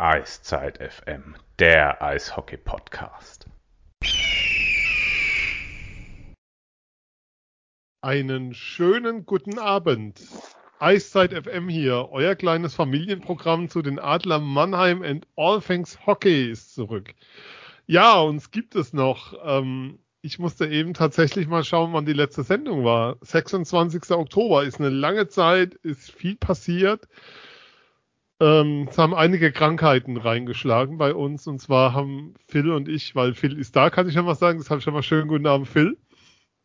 Eiszeit FM, der Eishockey-Podcast. Einen schönen guten Abend. Eiszeit FM hier, euer kleines Familienprogramm zu den Adler Mannheim and All Things Hockey ist zurück. Ja, uns gibt es noch. Ähm, ich musste eben tatsächlich mal schauen, wann die letzte Sendung war. 26. Oktober ist eine lange Zeit, ist viel passiert. Ähm, es haben einige Krankheiten reingeschlagen bei uns. Und zwar haben Phil und ich, weil Phil ist da, kann ich schon mal sagen. Ich schon mal schönen guten Abend, Phil.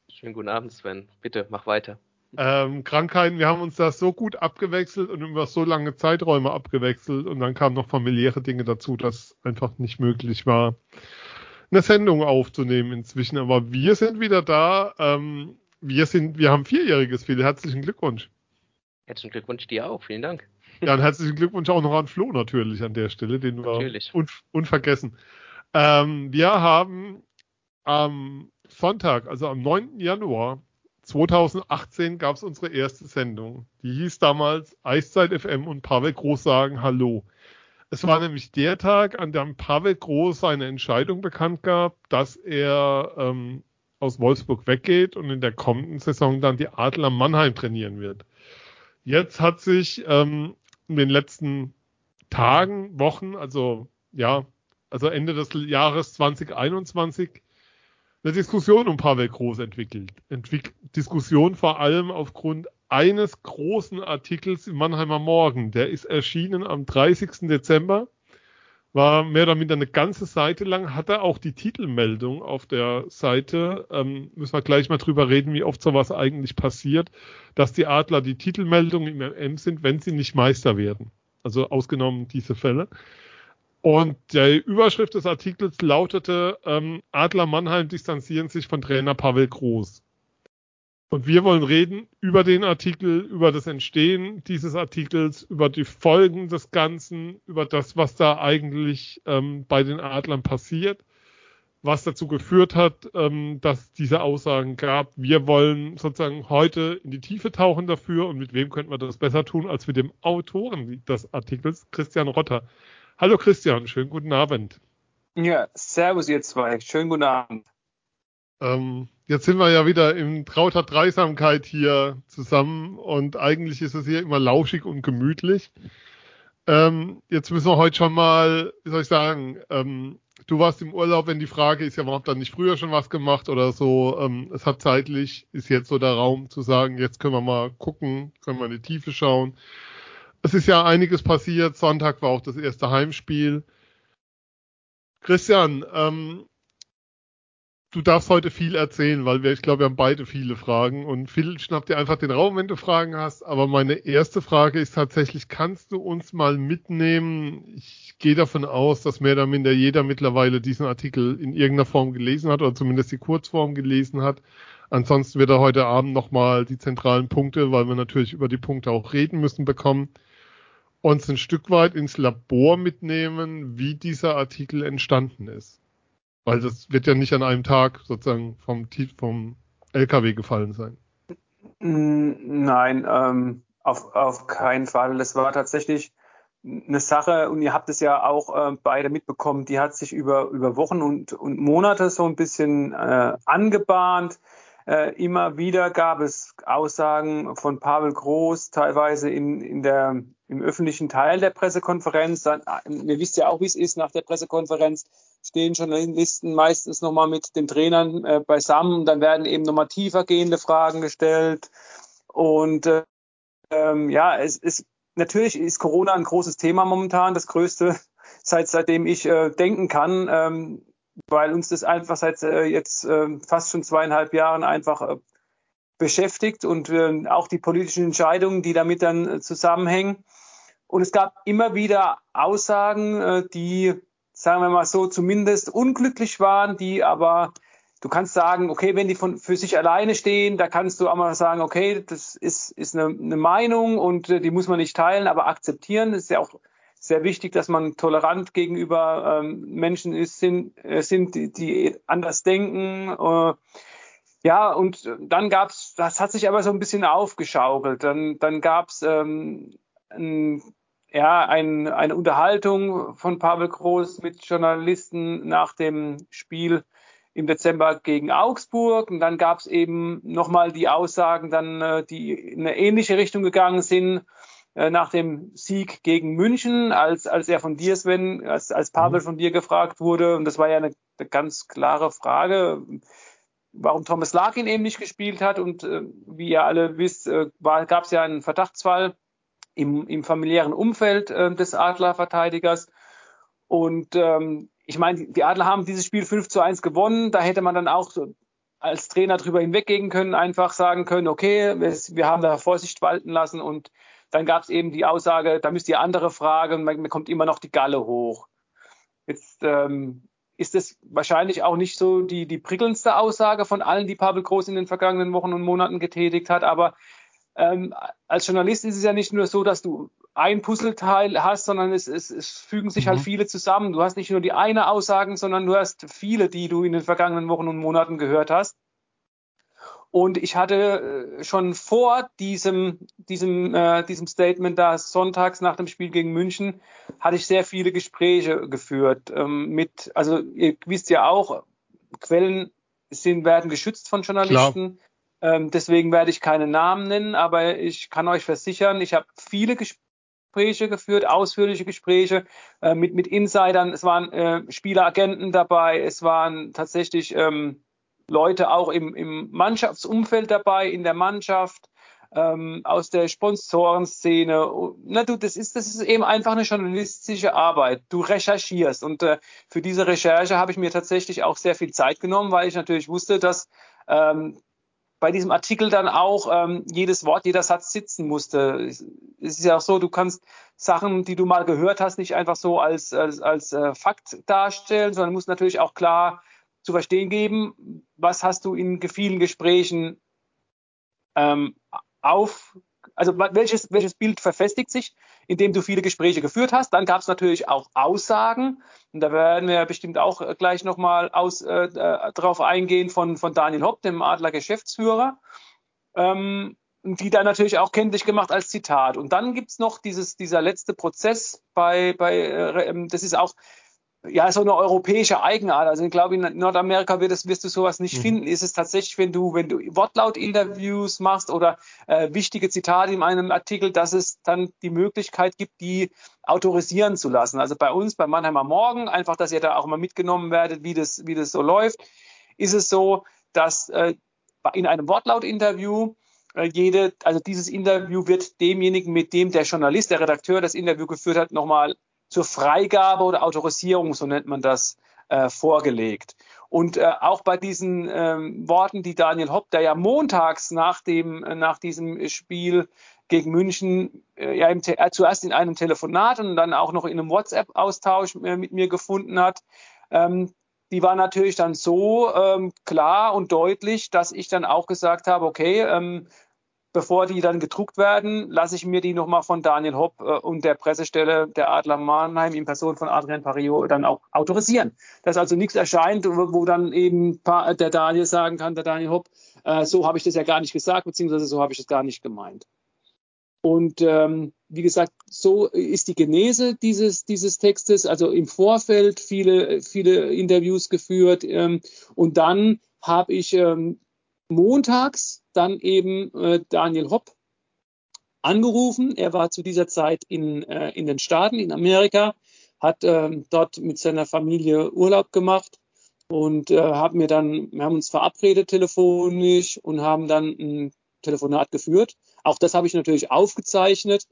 Schönen guten Abend, Sven. Bitte, mach weiter. Ähm, Krankheiten, wir haben uns das so gut abgewechselt und über so lange Zeiträume abgewechselt und dann kamen noch familiäre Dinge dazu, dass einfach nicht möglich war, eine Sendung aufzunehmen inzwischen. Aber wir sind wieder da. Ähm, wir sind, wir haben vierjähriges, Phil. Herzlichen Glückwunsch. Herzlichen Glückwunsch dir auch. Vielen Dank. Ja, und herzlichen Glückwunsch auch noch an Flo natürlich an der Stelle, den natürlich. wir un unvergessen. Ähm, wir haben am Sonntag, also am 9. Januar 2018 gab es unsere erste Sendung. Die hieß damals Eiszeit FM und Pavel Groß sagen Hallo. Es war nämlich der Tag, an dem Pavel Groß seine Entscheidung bekannt gab, dass er ähm, aus Wolfsburg weggeht und in der kommenden Saison dann die Adler Mannheim trainieren wird. Jetzt hat sich ähm, in den letzten Tagen, Wochen, also ja, also Ende des Jahres 2021, eine Diskussion um Pavel Groß entwickelt. Entwick Diskussion vor allem aufgrund eines großen Artikels im Mannheimer Morgen. Der ist erschienen am 30. Dezember, war mehr oder minder eine ganze Seite lang, hatte auch die Titelmeldung auf der Seite. Ähm, müssen wir gleich mal drüber reden, wie oft sowas eigentlich passiert, dass die Adler die Titelmeldung im MM sind, wenn sie nicht Meister werden. Also ausgenommen diese Fälle. Und die Überschrift des Artikels lautete, ähm, Adler Mannheim distanzieren sich von Trainer Pavel Groß. Und wir wollen reden über den Artikel, über das Entstehen dieses Artikels, über die Folgen des Ganzen, über das, was da eigentlich ähm, bei den Adlern passiert, was dazu geführt hat, ähm, dass diese Aussagen gab. Wir wollen sozusagen heute in die Tiefe tauchen dafür und mit wem könnten wir das besser tun als mit dem Autoren des Artikels, Christian Rotter. Hallo Christian, schönen guten Abend. Ja, servus ihr zwei, schönen guten Abend. Ähm, jetzt sind wir ja wieder in trauter Dreisamkeit hier zusammen und eigentlich ist es hier immer lauschig und gemütlich. Ähm, jetzt müssen wir heute schon mal, wie soll ich sagen, ähm, du warst im Urlaub, wenn die Frage ist, ja, warum habt ihr nicht früher schon was gemacht oder so. Ähm, es hat zeitlich, ist jetzt so der Raum zu sagen, jetzt können wir mal gucken, können wir in die Tiefe schauen es ist ja einiges passiert. Sonntag war auch das erste Heimspiel. Christian, ähm, du darfst heute viel erzählen, weil wir, ich glaube, wir haben beide viele Fragen und Phil schnapp dir einfach den Raum, wenn du Fragen hast. Aber meine erste Frage ist tatsächlich, kannst du uns mal mitnehmen? Ich gehe davon aus, dass mehr oder minder jeder mittlerweile diesen Artikel in irgendeiner Form gelesen hat oder zumindest die Kurzform gelesen hat. Ansonsten wird er heute Abend nochmal die zentralen Punkte, weil wir natürlich über die Punkte auch reden müssen, bekommen uns ein Stück weit ins Labor mitnehmen, wie dieser Artikel entstanden ist. Weil das wird ja nicht an einem Tag sozusagen vom, vom LKW gefallen sein. Nein, ähm, auf, auf keinen Fall. Das war tatsächlich eine Sache, und ihr habt es ja auch äh, beide mitbekommen, die hat sich über, über Wochen und, und Monate so ein bisschen äh, angebahnt. Äh, immer wieder gab es Aussagen von Pavel Groß, teilweise in, in der, im öffentlichen Teil der Pressekonferenz. Dann, äh, ihr wisst ja auch, wie es ist nach der Pressekonferenz, stehen Journalisten meistens nochmal mit den Trainern äh, beisammen. Dann werden eben nochmal tiefergehende Fragen gestellt. Und äh, ähm, ja, es ist natürlich ist Corona ein großes Thema momentan, das größte, seit seitdem ich äh, denken kann. Ähm, weil uns das einfach seit äh, jetzt äh, fast schon zweieinhalb Jahren einfach äh, beschäftigt und äh, auch die politischen Entscheidungen, die damit dann äh, zusammenhängen. Und es gab immer wieder Aussagen, die, sagen wir mal so, zumindest unglücklich waren, die aber du kannst sagen, okay, wenn die von, für sich alleine stehen, da kannst du auch mal sagen, okay, das ist, ist eine, eine Meinung und äh, die muss man nicht teilen, aber akzeptieren. Das ist ja auch sehr wichtig, dass man tolerant gegenüber ähm, Menschen ist, sind, äh, sind die, die anders denken. Äh, ja, und dann gab's, das hat sich aber so ein bisschen aufgeschaukelt. Dann, dann gab's ähm, ein ja, ein, eine Unterhaltung von Pavel Groß mit Journalisten nach dem Spiel im Dezember gegen Augsburg. Und dann gab es eben nochmal die Aussagen, dann, äh, die in eine ähnliche Richtung gegangen sind äh, nach dem Sieg gegen München, als, als er von dir, Sven, als, als Pavel mhm. von dir gefragt wurde. Und das war ja eine, eine ganz klare Frage, warum Thomas Larkin eben nicht gespielt hat. Und äh, wie ihr alle wisst, gab es ja einen Verdachtsfall im, im familiären Umfeld äh, des Adlerverteidigers. Und ähm, ich meine, die Adler haben dieses Spiel 5 zu 1 gewonnen. Da hätte man dann auch als Trainer drüber hinweggehen können, einfach sagen können, okay, wir, wir haben da Vorsicht walten lassen und dann gab es eben die Aussage, da müsst ihr andere fragen, man bekommt immer noch die Galle hoch. Jetzt ähm, ist es wahrscheinlich auch nicht so die, die prickelndste Aussage von allen, die Pavel Groß in den vergangenen Wochen und Monaten getätigt hat, aber ähm, als Journalist ist es ja nicht nur so, dass du ein Puzzleteil hast, sondern es, es, es fügen sich halt mhm. halt viele zusammen. Du hast nicht nur die eine Aussagen, sondern du hast viele, die du in den vergangenen Wochen und Monaten gehört hast. Und ich hatte äh, schon vor diesem, diesem, äh, diesem Statement da sonntags nach dem Spiel gegen München, hatte ich sehr viele Gespräche geführt ähm, mit, also ihr wisst ja auch, Quellen sind, werden geschützt von Journalisten. Klar. Ähm, deswegen werde ich keine Namen nennen, aber ich kann euch versichern, ich habe viele Gespräche geführt, ausführliche Gespräche äh, mit, mit Insidern. Es waren äh, Spieleragenten dabei, es waren tatsächlich ähm, Leute auch im, im Mannschaftsumfeld dabei, in der Mannschaft. Ähm, aus der Sponsorenszene. Na du, das ist, das ist eben einfach eine journalistische Arbeit. Du recherchierst und äh, für diese Recherche habe ich mir tatsächlich auch sehr viel Zeit genommen, weil ich natürlich wusste, dass ähm, bei diesem Artikel dann auch ähm, jedes Wort, jeder Satz sitzen musste. Es ist ja auch so, du kannst Sachen, die du mal gehört hast, nicht einfach so als, als, als äh, Fakt darstellen, sondern musst natürlich auch klar zu verstehen geben, was hast du in vielen Gesprächen ähm, auf, also welches, welches Bild verfestigt sich, indem du viele Gespräche geführt hast. Dann gab es natürlich auch Aussagen, und da werden wir bestimmt auch äh, gleich nochmal äh, äh, drauf eingehen von, von Daniel Hopp, dem Adler Geschäftsführer, ähm, die dann natürlich auch kenntlich gemacht als Zitat. Und dann gibt's noch dieses, dieser letzte Prozess bei, bei äh, ähm, das ist auch ja, so eine europäische Eigenart. Also ich glaube, in Nordamerika wird es, wirst du sowas nicht mhm. finden. Ist es tatsächlich, wenn du, wenn du Wortlaut-Interviews machst oder äh, wichtige Zitate in einem Artikel, dass es dann die Möglichkeit gibt, die autorisieren zu lassen. Also bei uns, bei Mannheimer Morgen, einfach, dass ihr da auch mal mitgenommen werdet, wie das, wie das so läuft, ist es so, dass äh, in einem Wortlaut-Interview äh, jede, also dieses Interview wird demjenigen, mit dem der Journalist, der Redakteur das Interview geführt hat, nochmal zur Freigabe oder Autorisierung, so nennt man das, äh, vorgelegt. Und äh, auch bei diesen ähm, Worten, die Daniel Hopp, der ja montags nach dem äh, nach diesem Spiel gegen München äh, ja im äh, zuerst in einem Telefonat und dann auch noch in einem WhatsApp-Austausch äh, mit mir gefunden hat, ähm, die war natürlich dann so ähm, klar und deutlich, dass ich dann auch gesagt habe, okay, ähm, bevor die dann gedruckt werden, lasse ich mir die nochmal von Daniel Hopp äh, und der Pressestelle der Adler Mannheim in Person von Adrian Parillo dann auch autorisieren. Dass also nichts erscheint, wo, dann eben der Daniel sagen kann, der Daniel Hopp, äh, so habe ich das ja gar nicht gesagt, beziehungsweise so habe ich es gar nicht gemeint. Und ähm, wie gesagt, so ist die Genese dieses, dieses Textes, also im Vorfeld viele, viele Interviews geführt ähm, und dann habe ich ähm, montags dann eben äh, Daniel Hopp angerufen. Er war zu dieser Zeit in, äh, in den Staaten, in Amerika, hat äh, dort mit seiner Familie Urlaub gemacht und äh, haben mir dann, wir haben uns verabredet telefonisch und haben dann ein Telefonat geführt. Auch das habe ich natürlich aufgezeichnet.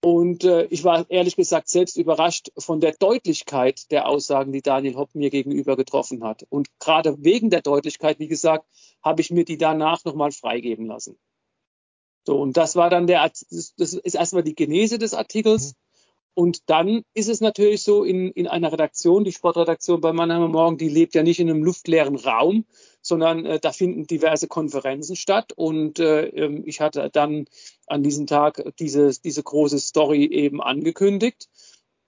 Und äh, ich war ehrlich gesagt selbst überrascht von der Deutlichkeit der Aussagen, die Daniel Hopp mir gegenüber getroffen hat. Und gerade wegen der Deutlichkeit, wie gesagt, habe ich mir die danach nochmal freigeben lassen. So, und das war dann der, das ist erstmal die Genese des Artikels. Mhm. Und dann ist es natürlich so, in, in einer Redaktion, die Sportredaktion bei Mannheimer Morgen, die lebt ja nicht in einem luftleeren Raum, sondern äh, da finden diverse Konferenzen statt. Und äh, ähm, ich hatte dann an diesem Tag diese, diese große Story eben angekündigt.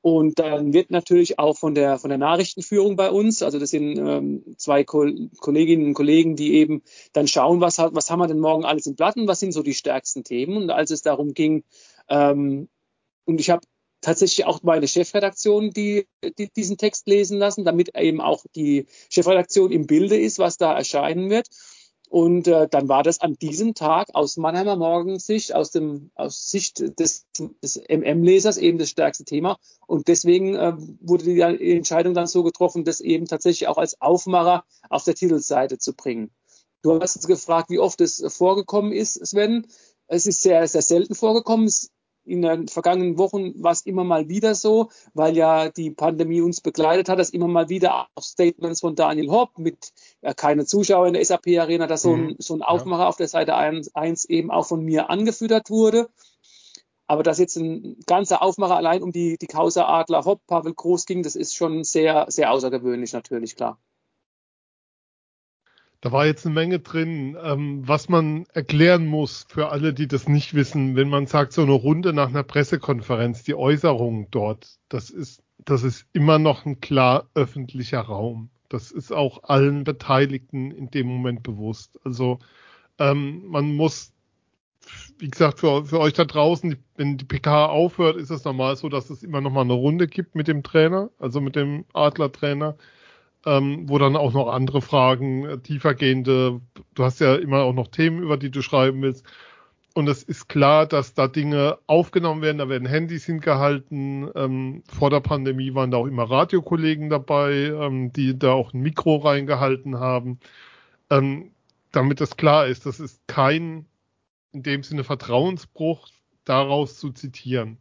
Und dann wird natürlich auch von der, von der Nachrichtenführung bei uns, also das sind ähm, zwei Ko Kolleginnen und Kollegen, die eben dann schauen, was, was haben wir denn morgen alles im Platten, was sind so die stärksten Themen. Und als es darum ging, ähm, und ich habe tatsächlich auch meine Chefredaktion die, die, diesen Text lesen lassen, damit eben auch die Chefredaktion im Bilde ist, was da erscheinen wird. Und äh, dann war das an diesem Tag aus Mannheimer Morgensicht, aus, dem, aus Sicht des, des MM-Lesers eben das stärkste Thema. Und deswegen äh, wurde die Entscheidung dann so getroffen, das eben tatsächlich auch als Aufmacher auf der Titelseite zu bringen. Du hast jetzt gefragt, wie oft es vorgekommen ist, Sven. Es ist sehr, sehr selten vorgekommen. Es in den vergangenen Wochen war es immer mal wieder so, weil ja die Pandemie uns begleitet hat, dass immer mal wieder auch Statements von Daniel Hopp mit ja, keine Zuschauer in der SAP-Arena, dass so ein, mhm. so ein Aufmacher ja. auf der Seite 1, 1 eben auch von mir angefüttert wurde. Aber dass jetzt ein ganzer Aufmacher allein um die, die Causa Adler Hopp, Pavel Groß ging, das ist schon sehr, sehr außergewöhnlich natürlich, klar. Da war jetzt eine Menge drin, ähm, was man erklären muss für alle, die das nicht wissen. Wenn man sagt, so eine Runde nach einer Pressekonferenz, die Äußerung dort, das ist, das ist immer noch ein klar öffentlicher Raum. Das ist auch allen Beteiligten in dem Moment bewusst. Also ähm, man muss, wie gesagt, für, für euch da draußen, wenn die PK aufhört, ist es normal so, dass es immer noch mal eine Runde gibt mit dem Trainer, also mit dem Adler-Trainer ähm, wo dann auch noch andere Fragen, äh, tiefergehende, du hast ja immer auch noch Themen, über die du schreiben willst. Und es ist klar, dass da Dinge aufgenommen werden, da werden Handys hingehalten. Ähm, vor der Pandemie waren da auch immer Radiokollegen dabei, ähm, die da auch ein Mikro reingehalten haben. Ähm, damit das klar ist, das ist kein in dem Sinne Vertrauensbruch, daraus zu zitieren.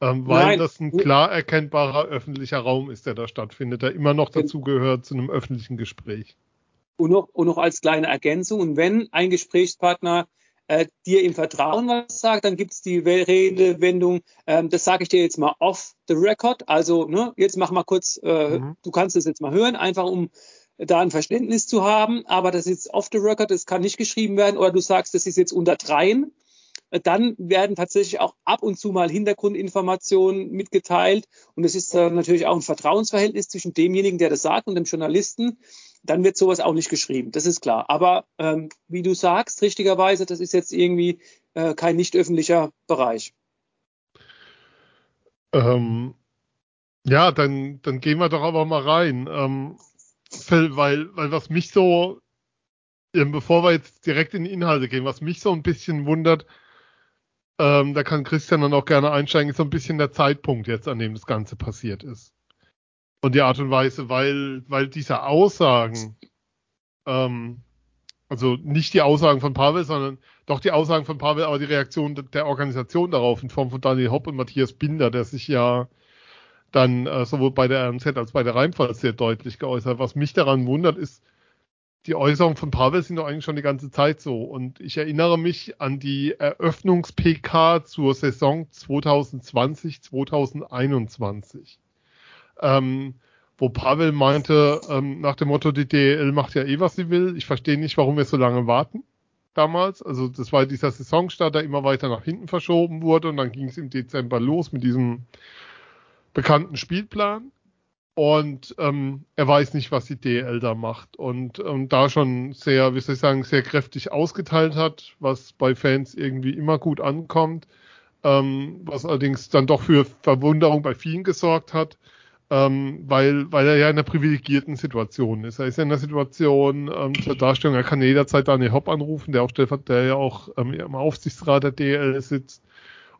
Ähm, weil Nein. das ein klar erkennbarer öffentlicher Raum ist, der da stattfindet, der immer noch dazu gehört zu einem öffentlichen Gespräch. Und noch, und noch als kleine Ergänzung, und wenn ein Gesprächspartner äh, dir im Vertrauen was sagt, dann gibt es die Redewendung, ähm, das sage ich dir jetzt mal off the record. Also, ne, jetzt mach mal kurz, äh, mhm. du kannst es jetzt mal hören, einfach um da ein Verständnis zu haben, aber das ist off the record, das kann nicht geschrieben werden, oder du sagst, das ist jetzt unter dreien dann werden tatsächlich auch ab und zu mal Hintergrundinformationen mitgeteilt. Und es ist äh, natürlich auch ein Vertrauensverhältnis zwischen demjenigen, der das sagt, und dem Journalisten. Dann wird sowas auch nicht geschrieben, das ist klar. Aber ähm, wie du sagst, richtigerweise, das ist jetzt irgendwie äh, kein nicht öffentlicher Bereich. Ähm, ja, dann, dann gehen wir doch aber mal rein. Ähm, weil, weil was mich so, bevor wir jetzt direkt in die Inhalte gehen, was mich so ein bisschen wundert, ähm, da kann Christian dann auch gerne einsteigen, ist so ein bisschen der Zeitpunkt jetzt, an dem das Ganze passiert ist. Und die Art und Weise, weil, weil diese Aussagen, ähm, also nicht die Aussagen von Pavel, sondern doch die Aussagen von Pavel, aber die Reaktion der Organisation darauf in Form von Daniel Hopp und Matthias Binder, der sich ja dann äh, sowohl bei der RNZ als bei der Rheinpfalz sehr deutlich geäußert. Was mich daran wundert, ist, die Äußerungen von Pavel sind doch eigentlich schon die ganze Zeit so. Und ich erinnere mich an die Eröffnungs-PK zur Saison 2020, 2021. Ähm, wo Pavel meinte, ähm, nach dem Motto, die DL macht ja eh, was sie will. Ich verstehe nicht, warum wir so lange warten damals. Also das war dieser Saisonstart, der immer weiter nach hinten verschoben wurde und dann ging es im Dezember los mit diesem bekannten Spielplan und ähm, er weiß nicht, was die DL da macht. Und ähm, da schon sehr, wie soll ich sagen, sehr kräftig ausgeteilt hat, was bei Fans irgendwie immer gut ankommt, ähm, was allerdings dann doch für Verwunderung bei vielen gesorgt hat, ähm, weil, weil er ja in einer privilegierten Situation ist. Er ist ja in einer Situation ähm, zur Darstellung, er kann jederzeit Daniel Hopp anrufen, der auch der ja auch ähm, im Aufsichtsrat der DL sitzt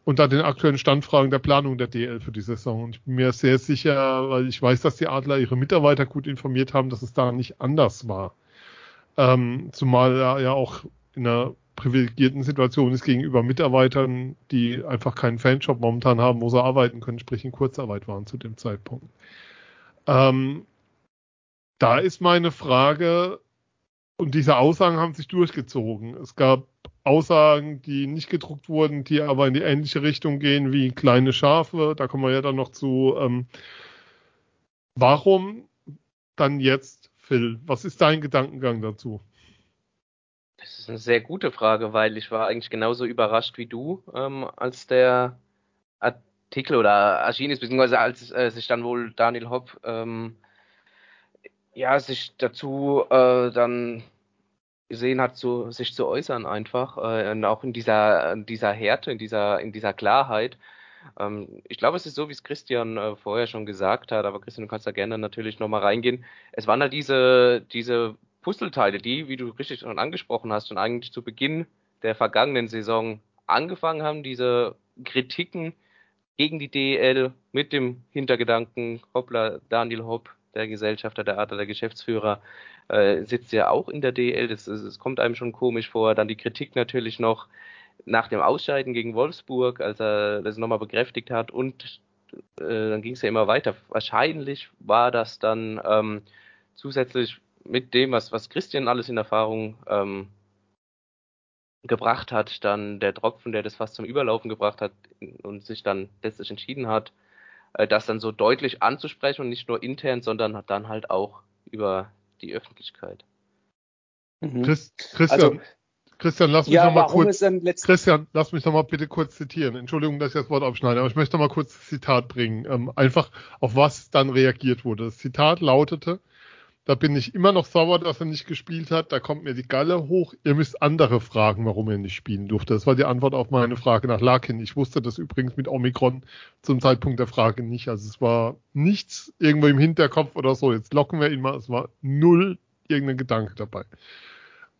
und da den aktuellen Standfragen der Planung der DL für die Saison. Und ich bin mir sehr sicher, weil ich weiß, dass die Adler ihre Mitarbeiter gut informiert haben, dass es da nicht anders war. Ähm, zumal er ja auch in einer privilegierten Situation ist gegenüber Mitarbeitern, die einfach keinen Fanshop momentan haben, wo sie arbeiten können, sprich in Kurzarbeit waren zu dem Zeitpunkt. Ähm, da ist meine Frage, und diese Aussagen haben sich durchgezogen. Es gab Aussagen, die nicht gedruckt wurden, die aber in die ähnliche Richtung gehen wie kleine Schafe. Da kommen wir ja dann noch zu. Ähm, warum dann jetzt, Phil? Was ist dein Gedankengang dazu? Das ist eine sehr gute Frage, weil ich war eigentlich genauso überrascht wie du, ähm, als der Artikel oder erschienen ist, beziehungsweise als äh, sich dann wohl Daniel Hopp ähm, ja, sich dazu äh, dann gesehen hat, zu, sich zu äußern einfach, äh, und auch in dieser, in dieser Härte, in dieser, in dieser Klarheit. Ähm, ich glaube, es ist so, wie es Christian äh, vorher schon gesagt hat, aber Christian, du kannst da gerne natürlich nochmal reingehen. Es waren halt diese, diese Puzzleteile, die, wie du richtig schon angesprochen hast, und eigentlich zu Beginn der vergangenen Saison angefangen haben, diese Kritiken gegen die DEL mit dem Hintergedanken, hoppla, Daniel Hopp, der Gesellschafter, der Adler, der Geschäftsführer, äh, sitzt ja auch in der DEL. Das, kommt einem schon komisch vor. Dann die Kritik natürlich noch nach dem Ausscheiden gegen Wolfsburg, als er das nochmal bekräftigt hat. Und äh, dann ging es ja immer weiter. Wahrscheinlich war das dann ähm, zusätzlich mit dem, was, was Christian alles in Erfahrung ähm, gebracht hat, dann der Tropfen, der das fast zum Überlaufen gebracht hat und sich dann letztlich entschieden hat, das dann so deutlich anzusprechen und nicht nur intern, sondern dann halt auch über die Öffentlichkeit. Mhm. Chris, Christian, also, Christian, lass mich ja, noch mal kurz, Christian, lass mich noch mal bitte kurz zitieren. Entschuldigung, dass ich das Wort aufschneide, aber ich möchte noch mal kurz das Zitat bringen. Ähm, einfach auf was dann reagiert wurde. Das Zitat lautete, da bin ich immer noch sauer, dass er nicht gespielt hat. Da kommt mir die Galle hoch. Ihr müsst andere fragen, warum er nicht spielen durfte. Das war die Antwort auf meine Frage nach Larkin. Ich wusste das übrigens mit Omikron zum Zeitpunkt der Frage nicht. Also es war nichts irgendwo im Hinterkopf oder so. Jetzt locken wir ihn mal. Es war null irgendein Gedanke dabei.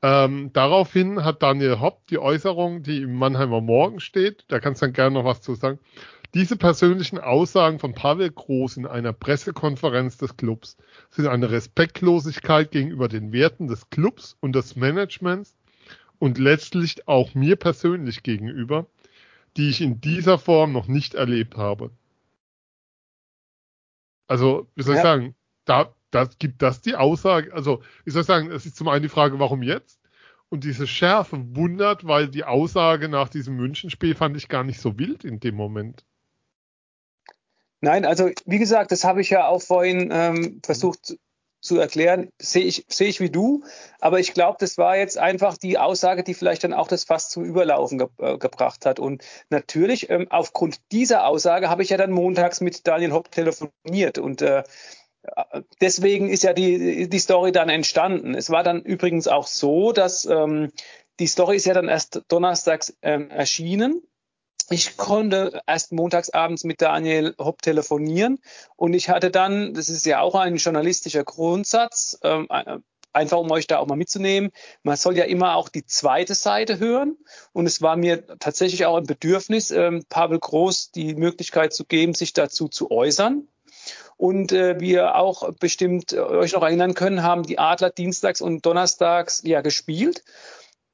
Ähm, daraufhin hat Daniel Hopp die Äußerung, die im Mannheimer Morgen steht, da kannst du dann gerne noch was zu sagen, diese persönlichen Aussagen von Pavel Groß in einer Pressekonferenz des Clubs sind eine Respektlosigkeit gegenüber den Werten des Clubs und des Managements und letztlich auch mir persönlich gegenüber, die ich in dieser Form noch nicht erlebt habe. Also, wie soll ich ja. sagen, da, da gibt das die Aussage, also, wie soll ich sagen, es ist zum einen die Frage, warum jetzt? Und diese Schärfe wundert, weil die Aussage nach diesem Münchenspiel fand ich gar nicht so wild in dem Moment. Nein, also wie gesagt, das habe ich ja auch vorhin ähm, versucht zu erklären, sehe ich, sehe ich wie du, aber ich glaube, das war jetzt einfach die Aussage, die vielleicht dann auch das Fass zum Überlaufen ge äh, gebracht hat. Und natürlich, ähm, aufgrund dieser Aussage habe ich ja dann montags mit Daniel Hopp telefoniert und äh, deswegen ist ja die, die Story dann entstanden. Es war dann übrigens auch so, dass ähm, die Story ist ja dann erst donnerstags ähm, erschienen ich konnte erst montagsabends mit Daniel Hopp telefonieren und ich hatte dann, das ist ja auch ein journalistischer Grundsatz, ähm, äh, einfach um euch da auch mal mitzunehmen, man soll ja immer auch die zweite Seite hören und es war mir tatsächlich auch ein Bedürfnis, ähm, Pavel Groß die Möglichkeit zu geben, sich dazu zu äußern. Und äh, wie ihr auch bestimmt äh, euch noch erinnern können, haben die Adler dienstags und donnerstags ja gespielt.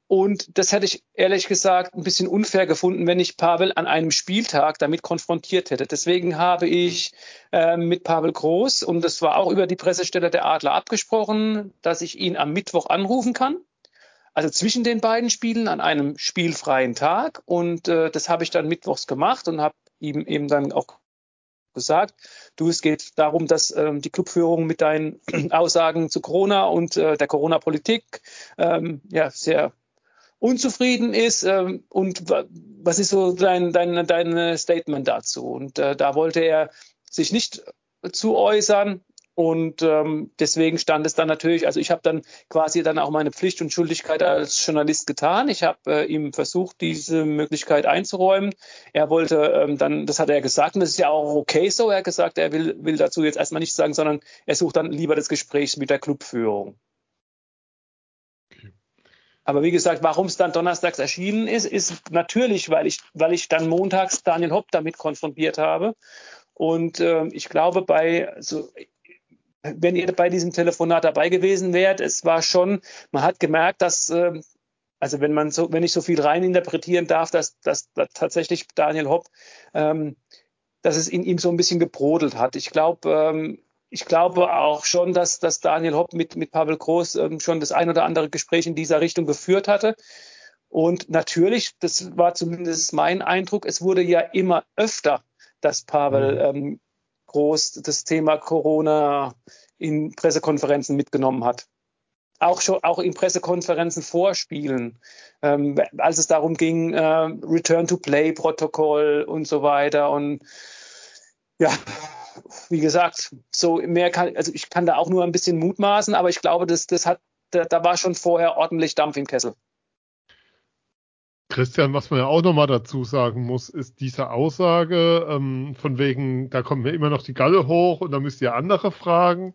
Und das hätte ich ehrlich gesagt ein bisschen unfair gefunden, wenn ich Pavel an einem Spieltag damit konfrontiert hätte. Deswegen habe ich äh, mit Pavel Groß, und das war auch über die Pressestelle der Adler abgesprochen, dass ich ihn am Mittwoch anrufen kann. Also zwischen den beiden Spielen an einem spielfreien Tag. Und äh, das habe ich dann mittwochs gemacht und habe ihm eben dann auch gesagt, du, es geht darum, dass ähm, die Clubführung mit deinen Aussagen zu Corona und äh, der Corona-Politik ähm, ja sehr unzufrieden ist ähm, und was ist so dein, dein, dein Statement dazu? Und äh, da wollte er sich nicht zu äußern. Und ähm, deswegen stand es dann natürlich, also ich habe dann quasi dann auch meine Pflicht und Schuldigkeit als Journalist getan. Ich habe äh, ihm versucht, diese Möglichkeit einzuräumen. Er wollte ähm, dann, das hat er gesagt, und das ist ja auch okay so. Er hat gesagt, er will, will dazu jetzt erstmal nichts sagen, sondern er sucht dann lieber das Gespräch mit der Clubführung. Aber wie gesagt, warum es dann donnerstags erschienen ist, ist natürlich, weil ich, weil ich dann montags Daniel Hopp damit konfrontiert habe. Und äh, ich glaube, bei, also, wenn ihr bei diesem Telefonat dabei gewesen wärt, es war schon, man hat gemerkt, dass, äh, also wenn man so, wenn ich so viel reininterpretieren darf, dass, dass, dass tatsächlich Daniel Hopp, ähm, dass es in ihm so ein bisschen gebrodelt hat. Ich glaube, ähm, ich glaube auch schon, dass, dass Daniel Hopp mit, mit Pavel Groß ähm, schon das ein oder andere Gespräch in dieser Richtung geführt hatte. Und natürlich, das war zumindest mein Eindruck, es wurde ja immer öfter, dass Pavel mhm. ähm, Groß das Thema Corona in Pressekonferenzen mitgenommen hat. Auch schon, auch in Pressekonferenzen vorspielen, ähm, als es darum ging, äh, Return to Play Protokoll und so weiter. Und ja, wie gesagt, so mehr kann, also ich kann da auch nur ein bisschen mutmaßen, aber ich glaube, das, das hat, da, da war schon vorher ordentlich Dampf im Kessel. Christian, was man ja auch nochmal dazu sagen muss, ist diese Aussage ähm, von wegen, da kommen mir immer noch die Galle hoch und da müsst ihr andere fragen,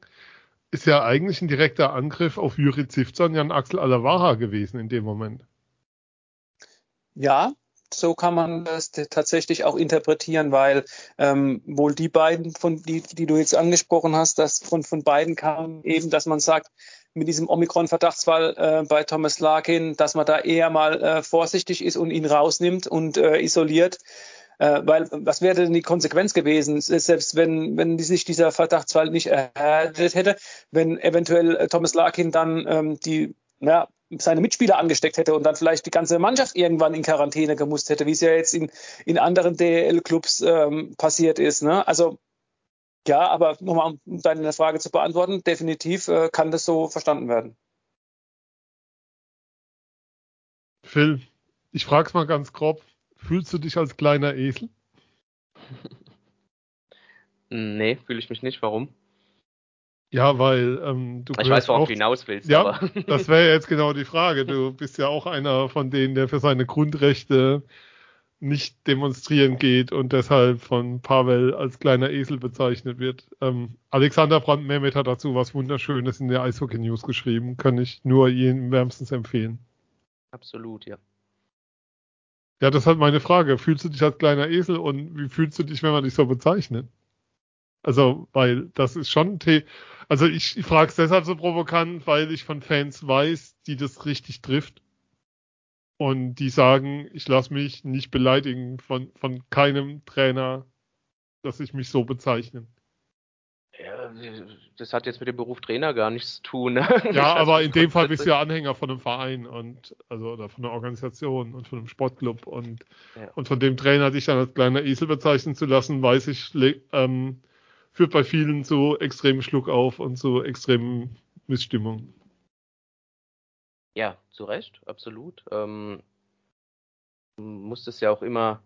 ist ja eigentlich ein direkter Angriff auf Juri Zivza und Jan Axel Alavara gewesen in dem Moment. Ja, so kann man das tatsächlich auch interpretieren, weil ähm, wohl die beiden, von die, die du jetzt angesprochen hast, dass von, von beiden kam eben, dass man sagt, mit diesem Omikron-Verdachtsfall äh, bei Thomas Larkin, dass man da eher mal äh, vorsichtig ist und ihn rausnimmt und äh, isoliert. Äh, weil was wäre denn die Konsequenz gewesen, selbst wenn, wenn sich dieser Verdachtsfall nicht erhärtet hätte, wenn eventuell äh, Thomas Larkin dann ähm, die ja, seine Mitspieler angesteckt hätte und dann vielleicht die ganze Mannschaft irgendwann in Quarantäne gemusst hätte, wie es ja jetzt in, in anderen DL-Clubs ähm, passiert ist. Ne? Also ja, aber nochmal, um deine Frage zu beantworten, definitiv äh, kann das so verstanden werden. Phil, ich frage es mal ganz grob. Fühlst du dich als kleiner Esel? nee, fühle ich mich nicht. Warum? Ja, weil ähm, du. Ich weiß, worauf du hinaus willst. Ja, aber. das wäre jetzt genau die Frage. Du bist ja auch einer von denen, der für seine Grundrechte nicht demonstrieren geht und deshalb von Pavel als kleiner Esel bezeichnet wird. Ähm, Alexander Brandt-Mehmet hat dazu was Wunderschönes in der Eishockey News geschrieben. Kann ich nur jedem wärmstens empfehlen. Absolut, ja. Ja, das ist halt meine Frage. Fühlst du dich als kleiner Esel und wie fühlst du dich, wenn man dich so bezeichnet? Also, weil das ist schon The Also ich, ich frage es deshalb so provokant, weil ich von Fans weiß, die das richtig trifft und die sagen, ich lasse mich nicht beleidigen von, von keinem Trainer, dass ich mich so bezeichne. Ja, das hat jetzt mit dem Beruf Trainer gar nichts zu tun. Ja, aber in dem Fall bist du ja Anhänger von einem Verein und also oder von einer Organisation und von einem Sportclub und, ja. und von dem Trainer dich dann als kleiner Esel bezeichnen zu lassen, weiß ich, ähm, führt bei vielen zu extremen Schluck auf und zu extremen Missstimmungen. Ja, zu Recht, absolut. Ähm, muss das ja auch immer,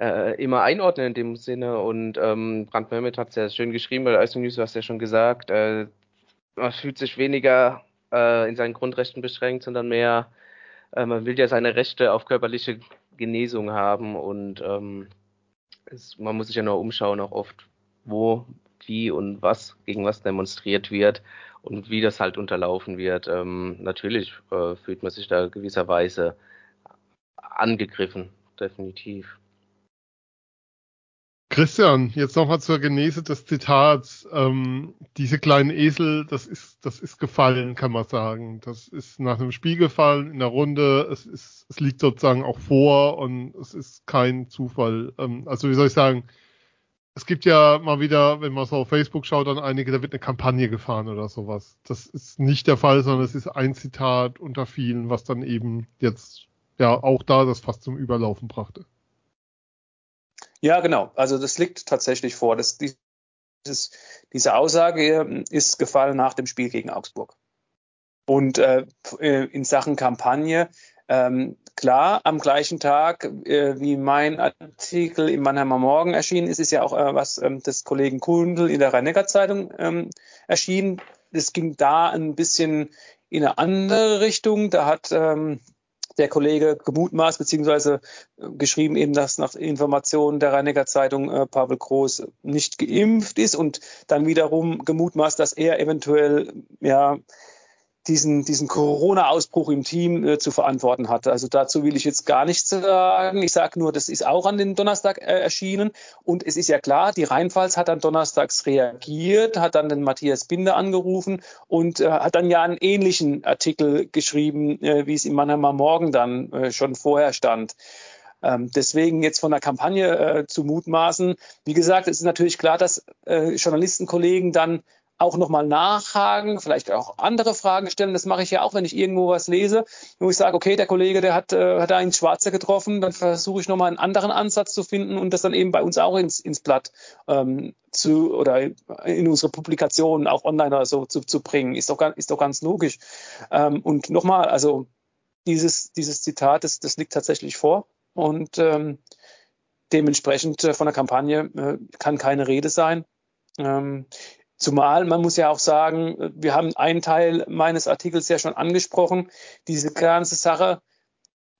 äh, immer einordnen in dem Sinne. Und ähm, Brand Mehmet hat es ja schön geschrieben, bei der Eisung News, du hast ja schon gesagt, äh, man fühlt sich weniger äh, in seinen Grundrechten beschränkt, sondern mehr, äh, man will ja seine Rechte auf körperliche Genesung haben und ähm, es, man muss sich ja nur umschauen, auch oft, wo, wie und was gegen was demonstriert wird und wie das halt unterlaufen wird. Ähm, natürlich äh, fühlt man sich da gewisserweise angegriffen, definitiv. Christian, jetzt nochmal zur Genese des Zitats. Ähm, diese kleinen Esel, das ist, das ist gefallen, kann man sagen. Das ist nach einem Spiel gefallen in der Runde. Es ist, es liegt sozusagen auch vor und es ist kein Zufall. Ähm, also wie soll ich sagen? Es gibt ja mal wieder, wenn man so auf Facebook schaut, dann einige, da wird eine Kampagne gefahren oder sowas. Das ist nicht der Fall, sondern es ist ein Zitat unter vielen, was dann eben jetzt ja auch da das fast zum Überlaufen brachte. Ja, genau. Also das liegt tatsächlich vor. Das, dieses, diese Aussage ist gefallen nach dem Spiel gegen Augsburg. Und äh, in Sachen Kampagne ähm, klar, am gleichen Tag, äh, wie mein Artikel im Mannheimer Morgen erschienen ist, ist ja auch äh, was ähm, des Kollegen Kundel in der Rhein-Neckar-Zeitung ähm, erschienen. Das ging da ein bisschen in eine andere Richtung. Da hat ähm, der Kollege gemutmaßt beziehungsweise äh, geschrieben eben, dass nach Informationen der Rhein-Neckar Zeitung äh, Pavel Groß nicht geimpft ist und dann wiederum gemutmaßt, dass er eventuell ja diesen, diesen Corona-Ausbruch im Team äh, zu verantworten hat. Also dazu will ich jetzt gar nichts sagen. Ich sage nur, das ist auch an den Donnerstag äh, erschienen. Und es ist ja klar, die Rheinpfalz hat dann donnerstags reagiert, hat dann den Matthias Binder angerufen und äh, hat dann ja einen ähnlichen Artikel geschrieben, äh, wie es im Mannheimer Morgen dann äh, schon vorher stand. Ähm, deswegen jetzt von der Kampagne äh, zu mutmaßen. Wie gesagt, es ist natürlich klar, dass Journalistenkollegen dann auch nochmal nachhaken, vielleicht auch andere Fragen stellen. Das mache ich ja auch, wenn ich irgendwo was lese, wo ich sage, okay, der Kollege, der hat, äh, hat da ins Schwarze getroffen, dann versuche ich nochmal einen anderen Ansatz zu finden und das dann eben bei uns auch ins, ins Blatt ähm, zu oder in unsere Publikationen auch online oder so zu, zu bringen. Ist doch, ist doch ganz logisch. Ähm, und nochmal, also dieses, dieses Zitat, das, das liegt tatsächlich vor und ähm, dementsprechend äh, von der Kampagne äh, kann keine Rede sein. Ähm, Zumal man muss ja auch sagen, wir haben einen Teil meines Artikels ja schon angesprochen, diese ganze Sache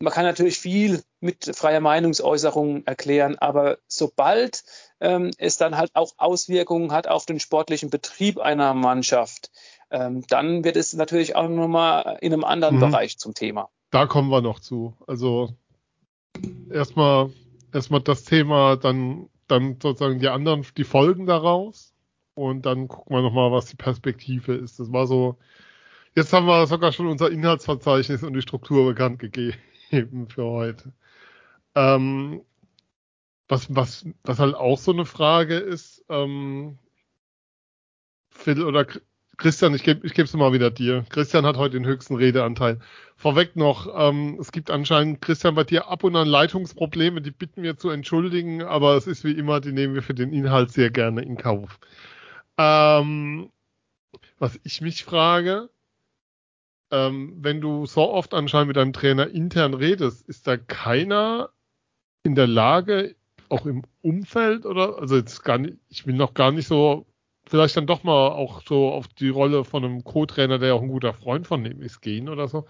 man kann natürlich viel mit freier Meinungsäußerung erklären, aber sobald ähm, es dann halt auch Auswirkungen hat auf den sportlichen Betrieb einer Mannschaft, ähm, dann wird es natürlich auch nochmal in einem anderen mhm. Bereich zum Thema. Da kommen wir noch zu. Also erstmal erstmal das Thema, dann dann sozusagen die anderen, die Folgen daraus und dann gucken wir nochmal, was die Perspektive ist. Das war so, jetzt haben wir sogar schon unser Inhaltsverzeichnis und die Struktur bekannt gegeben für heute. Ähm, was, was, was halt auch so eine Frage ist, ähm, Phil oder Christian, ich gebe ich gebe es mal wieder dir. Christian hat heute den höchsten Redeanteil. Vorweg noch, ähm, es gibt anscheinend, Christian, bei dir ab und an Leitungsprobleme, die bitten wir zu entschuldigen, aber es ist wie immer, die nehmen wir für den Inhalt sehr gerne in Kauf. Ähm, was ich mich frage, ähm, wenn du so oft anscheinend mit deinem Trainer intern redest, ist da keiner in der Lage, auch im Umfeld oder, also jetzt gar nicht, ich will noch gar nicht so, vielleicht dann doch mal auch so auf die Rolle von einem Co-Trainer, der auch ein guter Freund von dem ist, gehen oder so.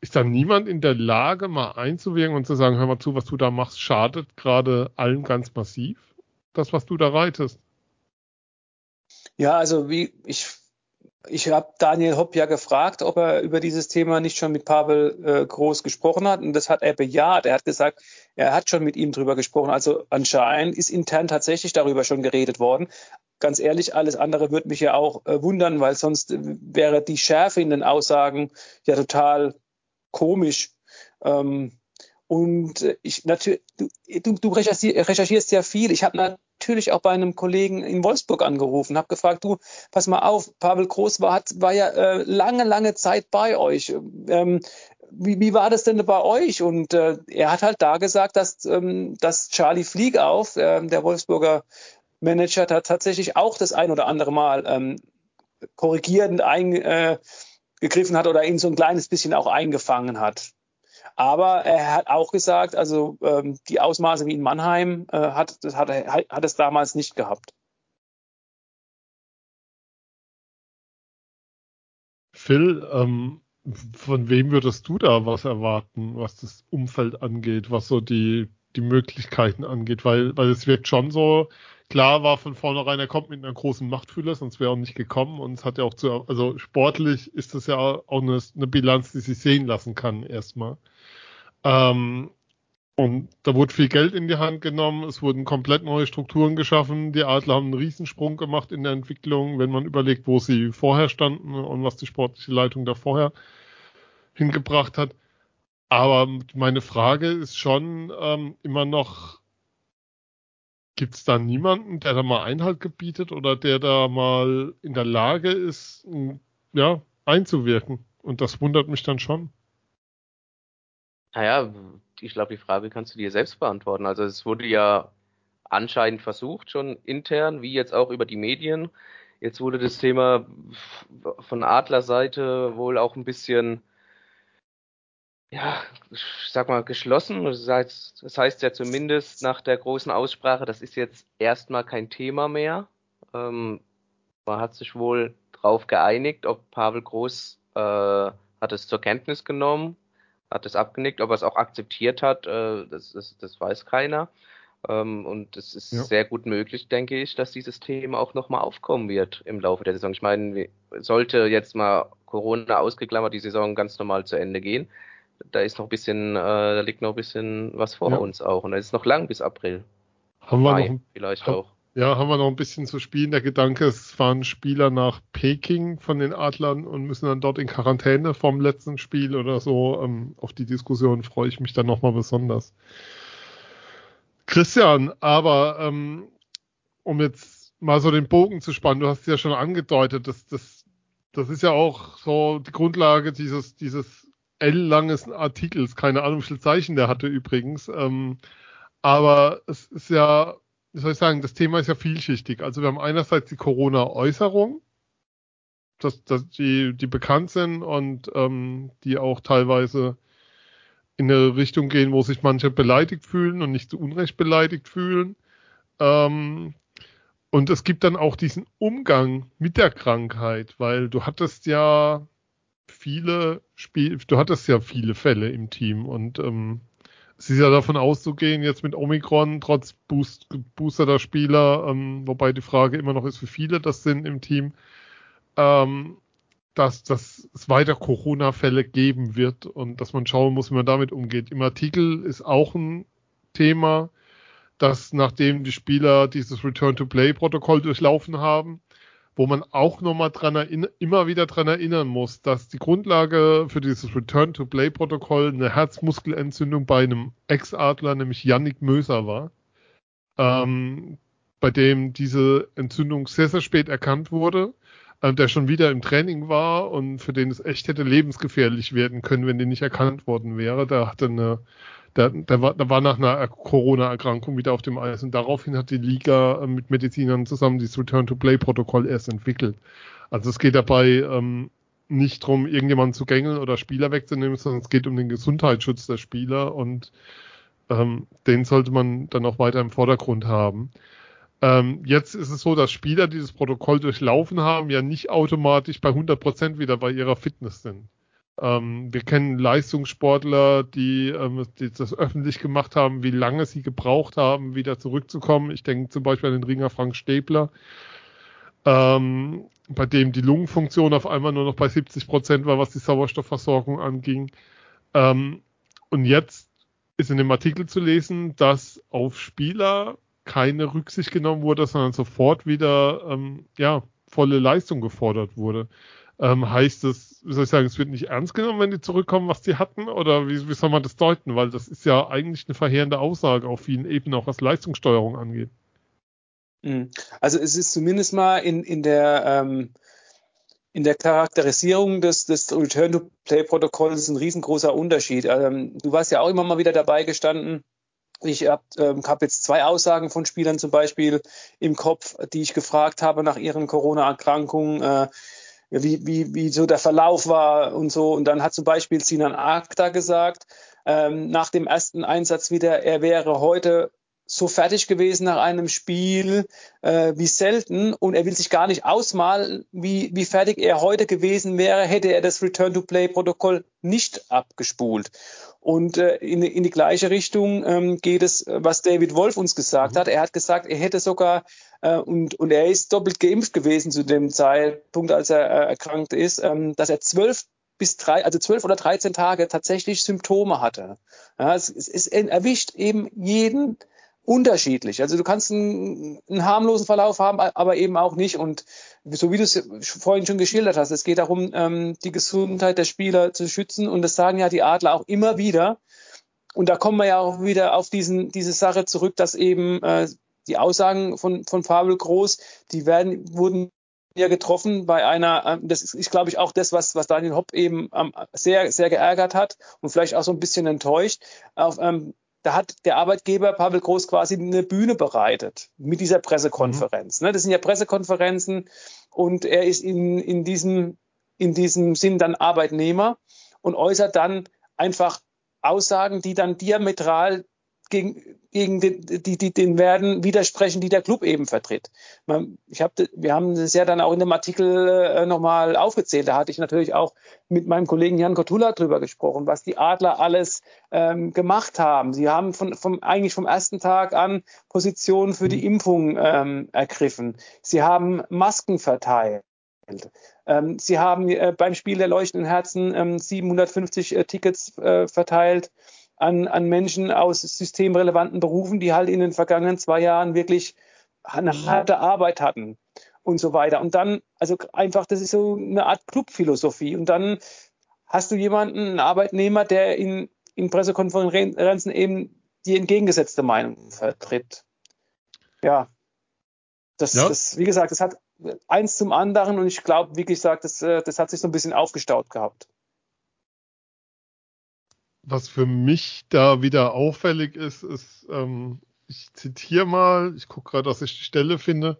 Ist da niemand in der Lage, mal einzuwirken und zu sagen, hör mal zu, was du da machst, schadet gerade allen ganz massiv? Das, was du da reitest. Ja, also wie ich ich habe Daniel Hopp ja gefragt, ob er über dieses Thema nicht schon mit Pavel äh, Groß gesprochen hat. Und das hat er bejaht. Er hat gesagt, er hat schon mit ihm drüber gesprochen. Also anscheinend ist intern tatsächlich darüber schon geredet worden. Ganz ehrlich, alles andere würde mich ja auch äh, wundern, weil sonst wäre die Schärfe in den Aussagen ja total komisch. Ähm, und ich natürlich, du, du recherchierst ja viel. Ich habe natürlich auch bei einem Kollegen in Wolfsburg angerufen, habe gefragt, du, pass mal auf, Pavel Groß war, hat, war ja äh, lange, lange Zeit bei euch. Ähm, wie, wie war das denn bei euch? Und äh, er hat halt da gesagt, dass, ähm, dass Charlie Fliegauf, äh, der Wolfsburger Manager, da tatsächlich auch das ein oder andere Mal ähm, korrigierend eingegriffen äh, hat oder ihn so ein kleines bisschen auch eingefangen hat. Aber er hat auch gesagt, also ähm, die Ausmaße wie in Mannheim äh, hat, das hat, er, hat es damals nicht gehabt. Phil, ähm, von wem würdest du da was erwarten, was das Umfeld angeht, was so die, die Möglichkeiten angeht? Weil, weil es wirkt schon so, klar war von vornherein, er kommt mit einer großen Machtfühler, sonst wäre er auch nicht gekommen und es hat ja auch zu, also sportlich ist das ja auch eine, eine Bilanz, die sich sehen lassen kann erstmal. Ähm, und da wurde viel Geld in die Hand genommen, es wurden komplett neue Strukturen geschaffen. Die Adler haben einen Riesensprung gemacht in der Entwicklung, wenn man überlegt, wo sie vorher standen und was die sportliche Leitung da vorher hingebracht hat. Aber meine Frage ist schon ähm, immer noch, gibt es da niemanden, der da mal Einhalt gebietet oder der da mal in der Lage ist, ja, einzuwirken? Und das wundert mich dann schon. Naja, ich glaube, die Frage kannst du dir selbst beantworten. Also es wurde ja anscheinend versucht, schon intern, wie jetzt auch über die Medien. Jetzt wurde das Thema von Adlerseite wohl auch ein bisschen, ja, ich sag mal, geschlossen. Das heißt, das heißt ja zumindest nach der großen Aussprache, das ist jetzt erstmal kein Thema mehr. Ähm, man hat sich wohl darauf geeinigt, ob Pavel Groß äh, hat es zur Kenntnis genommen hat es abgenickt. Ob er es auch akzeptiert hat, äh, das, das, das weiß keiner. Ähm, und es ist ja. sehr gut möglich, denke ich, dass dieses Thema auch nochmal aufkommen wird im Laufe der Saison. Ich meine, sollte jetzt mal Corona ausgeklammert die Saison ganz normal zu Ende gehen, da ist noch ein bisschen, äh, da liegt noch ein bisschen was vor ja. uns auch. Und da ist noch lang bis April. Haben wir Mai noch, vielleicht auch. Ja, haben wir noch ein bisschen zu spielen. Der Gedanke, es fahren Spieler nach Peking von den Adlern und müssen dann dort in Quarantäne vom letzten Spiel oder so. Ähm, auf die Diskussion freue ich mich dann nochmal besonders. Christian, aber ähm, um jetzt mal so den Bogen zu spannen, du hast es ja schon angedeutet, das, das, das ist ja auch so die Grundlage dieses, dieses L-langes Artikels, keine Ahnung, wie viele Zeichen der hatte übrigens. Ähm, aber es ist ja wie soll ich sagen, das Thema ist ja vielschichtig. Also wir haben einerseits die Corona-Äußerung, dass, dass die, die bekannt sind und ähm, die auch teilweise in eine Richtung gehen, wo sich manche beleidigt fühlen und nicht zu Unrecht beleidigt fühlen. Ähm, und es gibt dann auch diesen Umgang mit der Krankheit, weil du hattest ja viele Spiel, du hattest ja viele Fälle im Team und ähm, es ist ja davon auszugehen, jetzt mit Omikron, trotz Boost, Booster Spieler, ähm, wobei die Frage immer noch ist, wie viele das sind im Team, ähm, dass, dass es weiter Corona-Fälle geben wird und dass man schauen muss, wie man damit umgeht. Im Artikel ist auch ein Thema, dass nachdem die Spieler dieses Return-to-Play-Protokoll durchlaufen haben, wo man auch nochmal dran erinnern, immer wieder dran erinnern muss, dass die Grundlage für dieses Return-to-Play-Protokoll eine Herzmuskelentzündung bei einem Ex-Adler, nämlich Yannick Möser war, ähm, bei dem diese Entzündung sehr, sehr spät erkannt wurde, äh, der schon wieder im Training war und für den es echt hätte lebensgefährlich werden können, wenn die nicht erkannt worden wäre. Der hatte eine der, der, war, der war nach einer Corona-Erkrankung wieder auf dem Eis und daraufhin hat die Liga äh, mit Medizinern zusammen dieses Return-to-Play-Protokoll erst entwickelt. Also es geht dabei ähm, nicht darum, irgendjemanden zu gängeln oder Spieler wegzunehmen, sondern es geht um den Gesundheitsschutz der Spieler und ähm, den sollte man dann auch weiter im Vordergrund haben. Ähm, jetzt ist es so, dass Spieler, die das Protokoll durchlaufen haben, ja nicht automatisch bei 100% wieder bei ihrer Fitness sind. Ähm, wir kennen Leistungssportler, die, ähm, die, das öffentlich gemacht haben, wie lange sie gebraucht haben, wieder zurückzukommen. Ich denke zum Beispiel an den Ringer Frank Stäbler, ähm, bei dem die Lungenfunktion auf einmal nur noch bei 70 Prozent war, was die Sauerstoffversorgung anging. Ähm, und jetzt ist in dem Artikel zu lesen, dass auf Spieler keine Rücksicht genommen wurde, sondern sofort wieder ähm, ja, volle Leistung gefordert wurde. Ähm, heißt es, wie soll ich sagen, es wird nicht ernst genommen, wenn die zurückkommen, was die hatten? Oder wie, wie soll man das deuten? Weil das ist ja eigentlich eine verheerende Aussage auf vielen Ebenen, auch was Leistungssteuerung angeht. Mhm. Also es ist zumindest mal in, in der ähm, in der Charakterisierung des, des Return-to-Play-Protokolls ein riesengroßer Unterschied. Ähm, du warst ja auch immer mal wieder dabei gestanden. Ich habe ähm, hab jetzt zwei Aussagen von Spielern zum Beispiel im Kopf, die ich gefragt habe nach ihren Corona-Erkrankungen. Äh, wie, wie, wie so der Verlauf war und so. Und dann hat zum Beispiel Sinan Akta gesagt, ähm, nach dem ersten Einsatz wieder, er wäre heute so fertig gewesen nach einem Spiel äh, wie selten und er will sich gar nicht ausmalen, wie, wie fertig er heute gewesen wäre, hätte er das Return-to-Play-Protokoll nicht abgespult. Und äh, in, in die gleiche Richtung ähm, geht es, was David Wolf uns gesagt mhm. hat. Er hat gesagt, er hätte sogar äh, und, und er ist doppelt geimpft gewesen zu dem Zeitpunkt, als er äh, erkrankt ist, ähm, dass er zwölf bis drei, also zwölf oder dreizehn Tage tatsächlich Symptome hatte. Ja, es, es, es erwischt eben jeden unterschiedlich. Also du kannst einen, einen, harmlosen Verlauf haben, aber eben auch nicht. Und so wie du es vorhin schon geschildert hast, es geht darum, ähm, die Gesundheit der Spieler zu schützen. Und das sagen ja die Adler auch immer wieder. Und da kommen wir ja auch wieder auf diesen, diese Sache zurück, dass eben äh, die Aussagen von, von Fabel Groß, die werden, wurden ja getroffen bei einer, ähm, das ist, glaube ich, auch das, was, was Daniel Hopp eben ähm, sehr, sehr geärgert hat und vielleicht auch so ein bisschen enttäuscht. Auf, ähm, da hat der Arbeitgeber Pavel Groß quasi eine Bühne bereitet mit dieser Pressekonferenz. Mhm. Ne? Das sind ja Pressekonferenzen und er ist in, in, diesem, in diesem Sinn dann Arbeitnehmer und äußert dann einfach Aussagen, die dann diametral gegen, gegen den, die, die, den Werten widersprechen, die der Club eben vertritt. Ich hab, wir haben das ja dann auch in dem Artikel äh, nochmal aufgezählt. Da hatte ich natürlich auch mit meinem Kollegen Jan Kotula drüber gesprochen, was die Adler alles ähm, gemacht haben. Sie haben von, vom, eigentlich vom ersten Tag an Positionen für die mhm. Impfung ähm, ergriffen. Sie haben Masken verteilt. Ähm, sie haben äh, beim Spiel der leuchtenden Herzen ähm, 750 äh, Tickets äh, verteilt an, an Menschen aus systemrelevanten Berufen, die halt in den vergangenen zwei Jahren wirklich eine harte Arbeit hatten und so weiter. Und dann, also einfach, das ist so eine Art Clubphilosophie. Und dann hast du jemanden, einen Arbeitnehmer, der in, in Pressekonferenzen eben die entgegengesetzte Meinung vertritt. Ja. Das, ja. das, wie gesagt, das hat eins zum anderen und ich glaube, wie gesagt, das, äh, das hat sich so ein bisschen aufgestaut gehabt was für mich da wieder auffällig ist, ist, ähm, ich zitiere mal, ich gucke gerade, dass ich die Stelle finde.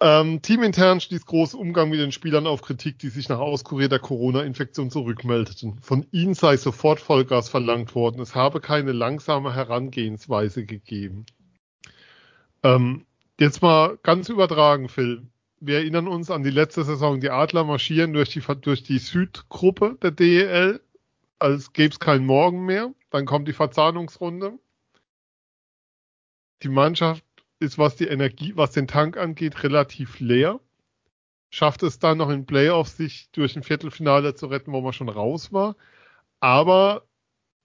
Ähm, Teamintern stieß groß Umgang mit den Spielern auf Kritik, die sich nach Auskurier der Corona-Infektion zurückmeldeten. Von ihnen sei sofort Vollgas verlangt worden. Es habe keine langsame Herangehensweise gegeben. Ähm, jetzt mal ganz übertragen, Phil. wir erinnern uns an die letzte Saison. Die Adler marschieren durch die, durch die Südgruppe der DEL, als gäbe es keinen Morgen mehr. Dann kommt die Verzahnungsrunde. Die Mannschaft ist, was die Energie, was den Tank angeht, relativ leer. Schafft es dann noch in Playoffs, sich durch ein Viertelfinale zu retten, wo man schon raus war. Aber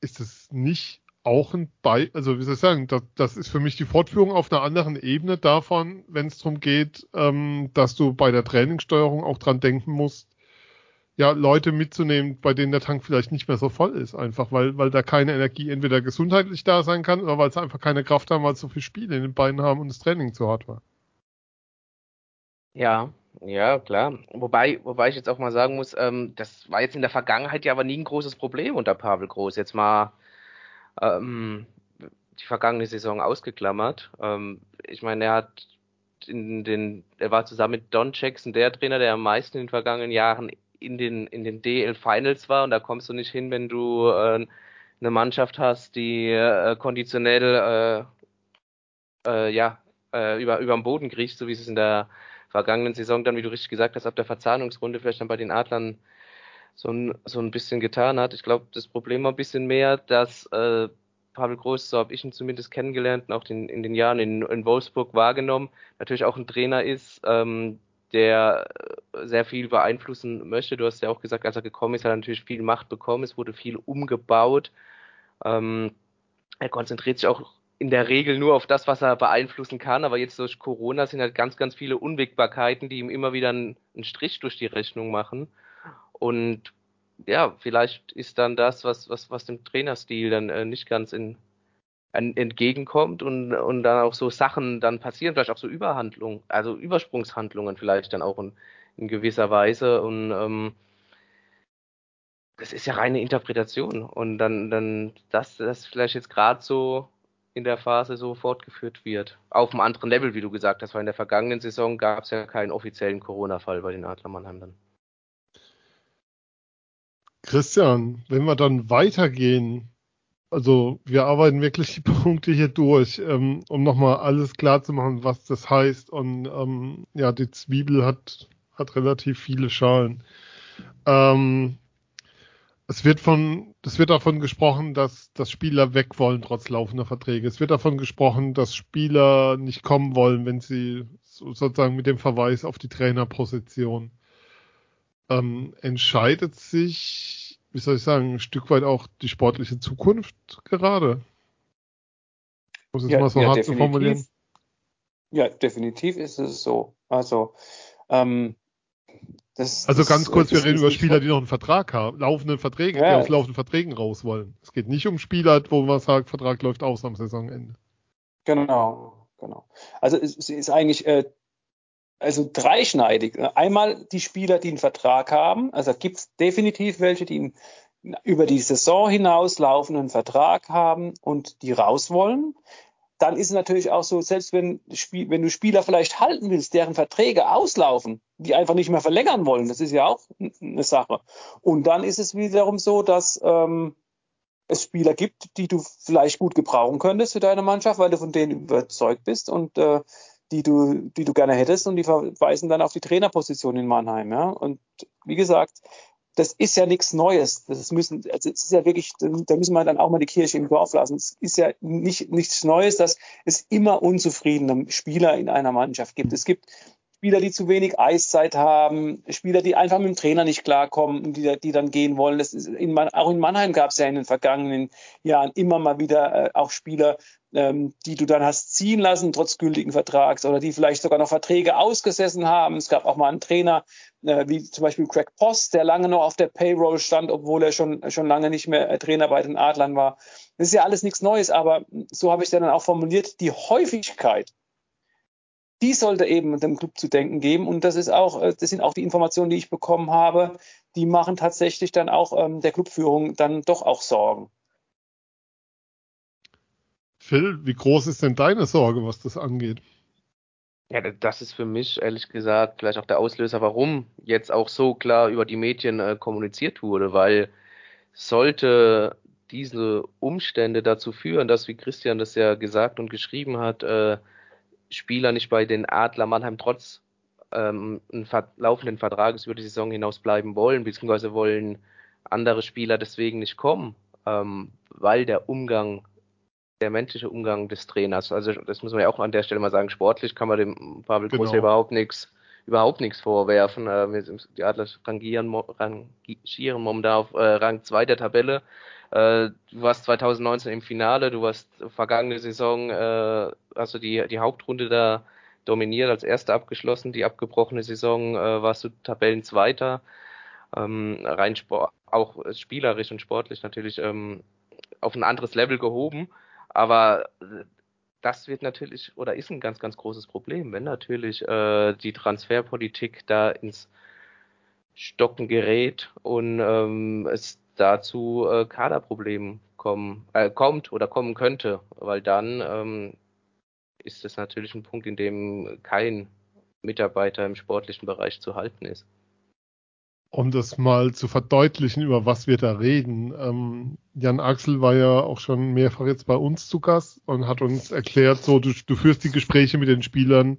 ist es nicht auch ein Bei, also wie soll ich sagen, das, das ist für mich die Fortführung auf einer anderen Ebene davon, wenn es darum geht, ähm, dass du bei der Trainingssteuerung auch dran denken musst, ja, Leute mitzunehmen, bei denen der Tank vielleicht nicht mehr so voll ist, einfach weil, weil da keine Energie entweder gesundheitlich da sein kann oder weil sie einfach keine Kraft haben, weil sie so viel Spiele in den Beinen haben und das Training zu hart war. Ja, ja, klar. Wobei, wobei ich jetzt auch mal sagen muss, ähm, das war jetzt in der Vergangenheit ja aber nie ein großes Problem unter Pavel Groß. Jetzt mal ähm, die vergangene Saison ausgeklammert. Ähm, ich meine, er hat in den, er war zusammen mit Don Jackson der Trainer, der am meisten in den vergangenen Jahren in den, in den DL Finals war und da kommst du nicht hin, wenn du äh, eine Mannschaft hast, die äh, konditionell äh, äh, ja, äh, über, den Boden kriecht, so wie es in der vergangenen Saison dann, wie du richtig gesagt hast, ab der Verzahnungsrunde vielleicht dann bei den Adlern so ein, so ein bisschen getan hat. Ich glaube, das Problem war ein bisschen mehr, dass äh, Pavel Groß, so habe ich ihn zumindest kennengelernt und auch den, in den Jahren in, in Wolfsburg wahrgenommen, natürlich auch ein Trainer ist, ähm, der äh, sehr viel beeinflussen möchte. Du hast ja auch gesagt, als er gekommen ist, hat er natürlich viel Macht bekommen, es wurde viel umgebaut. Ähm, er konzentriert sich auch in der Regel nur auf das, was er beeinflussen kann, aber jetzt durch Corona sind halt ganz, ganz viele Unwägbarkeiten, die ihm immer wieder einen, Strich durch die Rechnung machen. Und ja, vielleicht ist dann das, was, was, was dem Trainerstil dann äh, nicht ganz in, entgegenkommt und, und dann auch so Sachen dann passieren, vielleicht auch so Überhandlungen, also Übersprungshandlungen vielleicht dann auch in, in gewisser Weise und ähm, das ist ja reine Interpretation und dann, dann dass das vielleicht jetzt gerade so in der Phase so fortgeführt wird. Auf einem anderen Level, wie du gesagt hast, weil in der vergangenen Saison gab es ja keinen offiziellen Corona-Fall bei den Adler Mannheim dann. Christian, wenn wir dann weitergehen also wir arbeiten wirklich die Punkte hier durch, ähm, um nochmal alles klar zu machen, was das heißt. Und ähm, ja, die Zwiebel hat, hat relativ viele Schalen. Ähm, es wird von, es wird davon gesprochen, dass, dass Spieler weg wollen trotz laufender Verträge. Es wird davon gesprochen, dass Spieler nicht kommen wollen, wenn sie sozusagen mit dem Verweis auf die Trainerposition ähm, entscheidet sich wie soll ich sagen, ein Stück weit auch die sportliche Zukunft gerade. Muss es ja, mal so ja, hart zu formulieren. Ja, definitiv ist es so. Also, ähm, das, also ganz kurz, wir reden über Spieler, die noch einen Vertrag haben, laufende Verträge, ja. die auf laufenden Verträgen raus wollen. Es geht nicht um Spieler, wo man sagt, Vertrag läuft aus am Saisonende. Genau, genau. Also es, es ist eigentlich äh, also dreischneidig. Einmal die Spieler, die einen Vertrag haben. Also gibt es definitiv welche, die über die Saison hinaus laufenden Vertrag haben und die raus wollen. Dann ist es natürlich auch so, selbst wenn, wenn du Spieler vielleicht halten willst, deren Verträge auslaufen, die einfach nicht mehr verlängern wollen, das ist ja auch eine Sache. Und dann ist es wiederum so, dass ähm, es Spieler gibt, die du vielleicht gut gebrauchen könntest für deine Mannschaft, weil du von denen überzeugt bist und äh, die du, die du gerne hättest und die verweisen dann auf die Trainerposition in Mannheim. Ja? Und wie gesagt, das ist ja nichts Neues. Das müssen, also es ist ja wirklich, da müssen wir dann auch mal die Kirche im Dorf lassen. Es ist ja nicht, nichts Neues, dass es immer unzufriedene Spieler in einer Mannschaft gibt. Es gibt Spieler, die zu wenig Eiszeit haben, Spieler, die einfach mit dem Trainer nicht klarkommen und die, die dann gehen wollen. Das ist in, auch in Mannheim gab es ja in den vergangenen Jahren immer mal wieder äh, auch Spieler, ähm, die du dann hast ziehen lassen, trotz gültigen Vertrags, oder die vielleicht sogar noch Verträge ausgesessen haben. Es gab auch mal einen Trainer, äh, wie zum Beispiel Craig Post, der lange noch auf der Payroll stand, obwohl er schon, schon lange nicht mehr äh, Trainer bei den Adlern war. Das ist ja alles nichts Neues, aber so habe ich es dann auch formuliert, die Häufigkeit die sollte eben dem Club zu denken geben. Und das ist auch, äh, das sind auch die Informationen, die ich bekommen habe, die machen tatsächlich dann auch ähm, der Clubführung dann doch auch Sorgen. Phil, wie groß ist denn deine Sorge, was das angeht? Ja, das ist für mich ehrlich gesagt vielleicht auch der Auslöser, warum jetzt auch so klar über die Medien äh, kommuniziert wurde, weil sollte diese Umstände dazu führen, dass, wie Christian das ja gesagt und geschrieben hat, äh, Spieler nicht bei den Adler Mannheim trotz ähm, laufenden Vertrages über die Saison hinaus bleiben wollen, beziehungsweise wollen andere Spieler deswegen nicht kommen, ähm, weil der Umgang, der menschliche Umgang des Trainers, also das muss man ja auch an der Stelle mal sagen, sportlich kann man dem Pavel genau. Groß überhaupt nichts überhaupt nichts vorwerfen. Äh, wir sind, die Adler rangieren, rangieren momentan auf äh, Rang 2 der Tabelle. Äh, du warst 2019 im Finale, du warst vergangene Saison, hast du die, die Hauptrunde da dominiert, als Erster abgeschlossen. Die abgebrochene Saison warst du Tabellenzweiter. Ähm, rein Sport, auch spielerisch und sportlich natürlich ähm, auf ein anderes Level gehoben. Aber das wird natürlich oder ist ein ganz, ganz großes Problem, wenn natürlich äh, die Transferpolitik da ins Stocken gerät und ähm, es dazu äh, Kaderproblemen kommen, äh, kommt oder kommen könnte, weil dann ähm, ist es natürlich ein Punkt, in dem kein Mitarbeiter im sportlichen Bereich zu halten ist. Um das mal zu verdeutlichen, über was wir da reden. Ähm, Jan Axel war ja auch schon mehrfach jetzt bei uns zu Gast und hat uns erklärt, so du, du führst die Gespräche mit den Spielern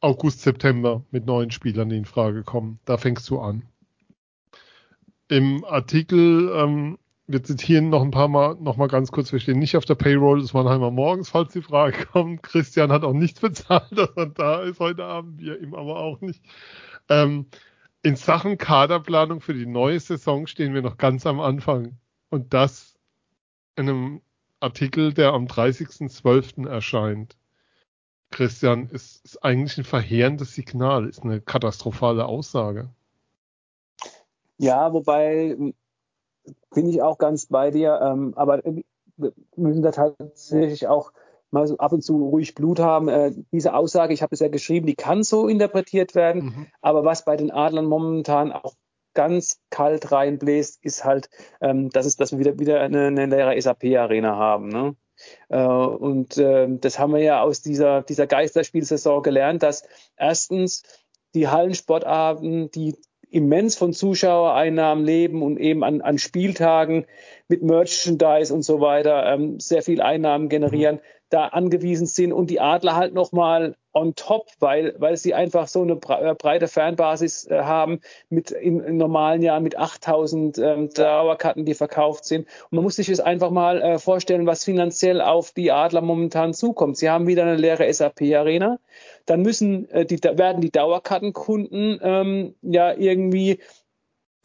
August, September mit neuen Spielern, die in Frage kommen. Da fängst du an. Im Artikel ähm, wir zitieren noch ein paar Mal, noch mal ganz kurz, wir stehen nicht auf der Payroll des Mannheimer Morgens, falls die Frage kommt. Christian hat auch nichts bezahlt, dass er da ist heute Abend, wir ihm aber auch nicht. Ähm, in Sachen Kaderplanung für die neue Saison stehen wir noch ganz am Anfang. Und das in einem Artikel, der am 30.12. erscheint. Christian, ist, ist eigentlich ein verheerendes Signal, ist eine katastrophale Aussage. Ja, wobei bin ich auch ganz bei dir. Ähm, aber wir müssen da tatsächlich auch mal so ab und zu ruhig Blut haben. Äh, diese Aussage, ich habe es ja geschrieben, die kann so interpretiert werden. Mhm. Aber was bei den Adlern momentan auch ganz kalt reinbläst, ist halt, ähm, dass, es, dass wir wieder, wieder eine, eine leere SAP-Arena haben. Ne? Äh, und äh, das haben wir ja aus dieser, dieser Geisterspielsaison gelernt, dass erstens die Hallensportarten, die immens von Zuschauereinnahmen leben und eben an, an Spieltagen mit Merchandise und so weiter ähm, sehr viel Einnahmen generieren, da angewiesen sind und die Adler halt nochmal on top, weil, weil sie einfach so eine äh, breite Fanbasis äh, haben mit im, im, normalen Jahr mit 8000 ähm, Dauerkarten, die verkauft sind. Und man muss sich das einfach mal äh, vorstellen, was finanziell auf die Adler momentan zukommt. Sie haben wieder eine leere SAP-Arena. Dann müssen äh, die, werden die Dauerkartenkunden ähm, ja irgendwie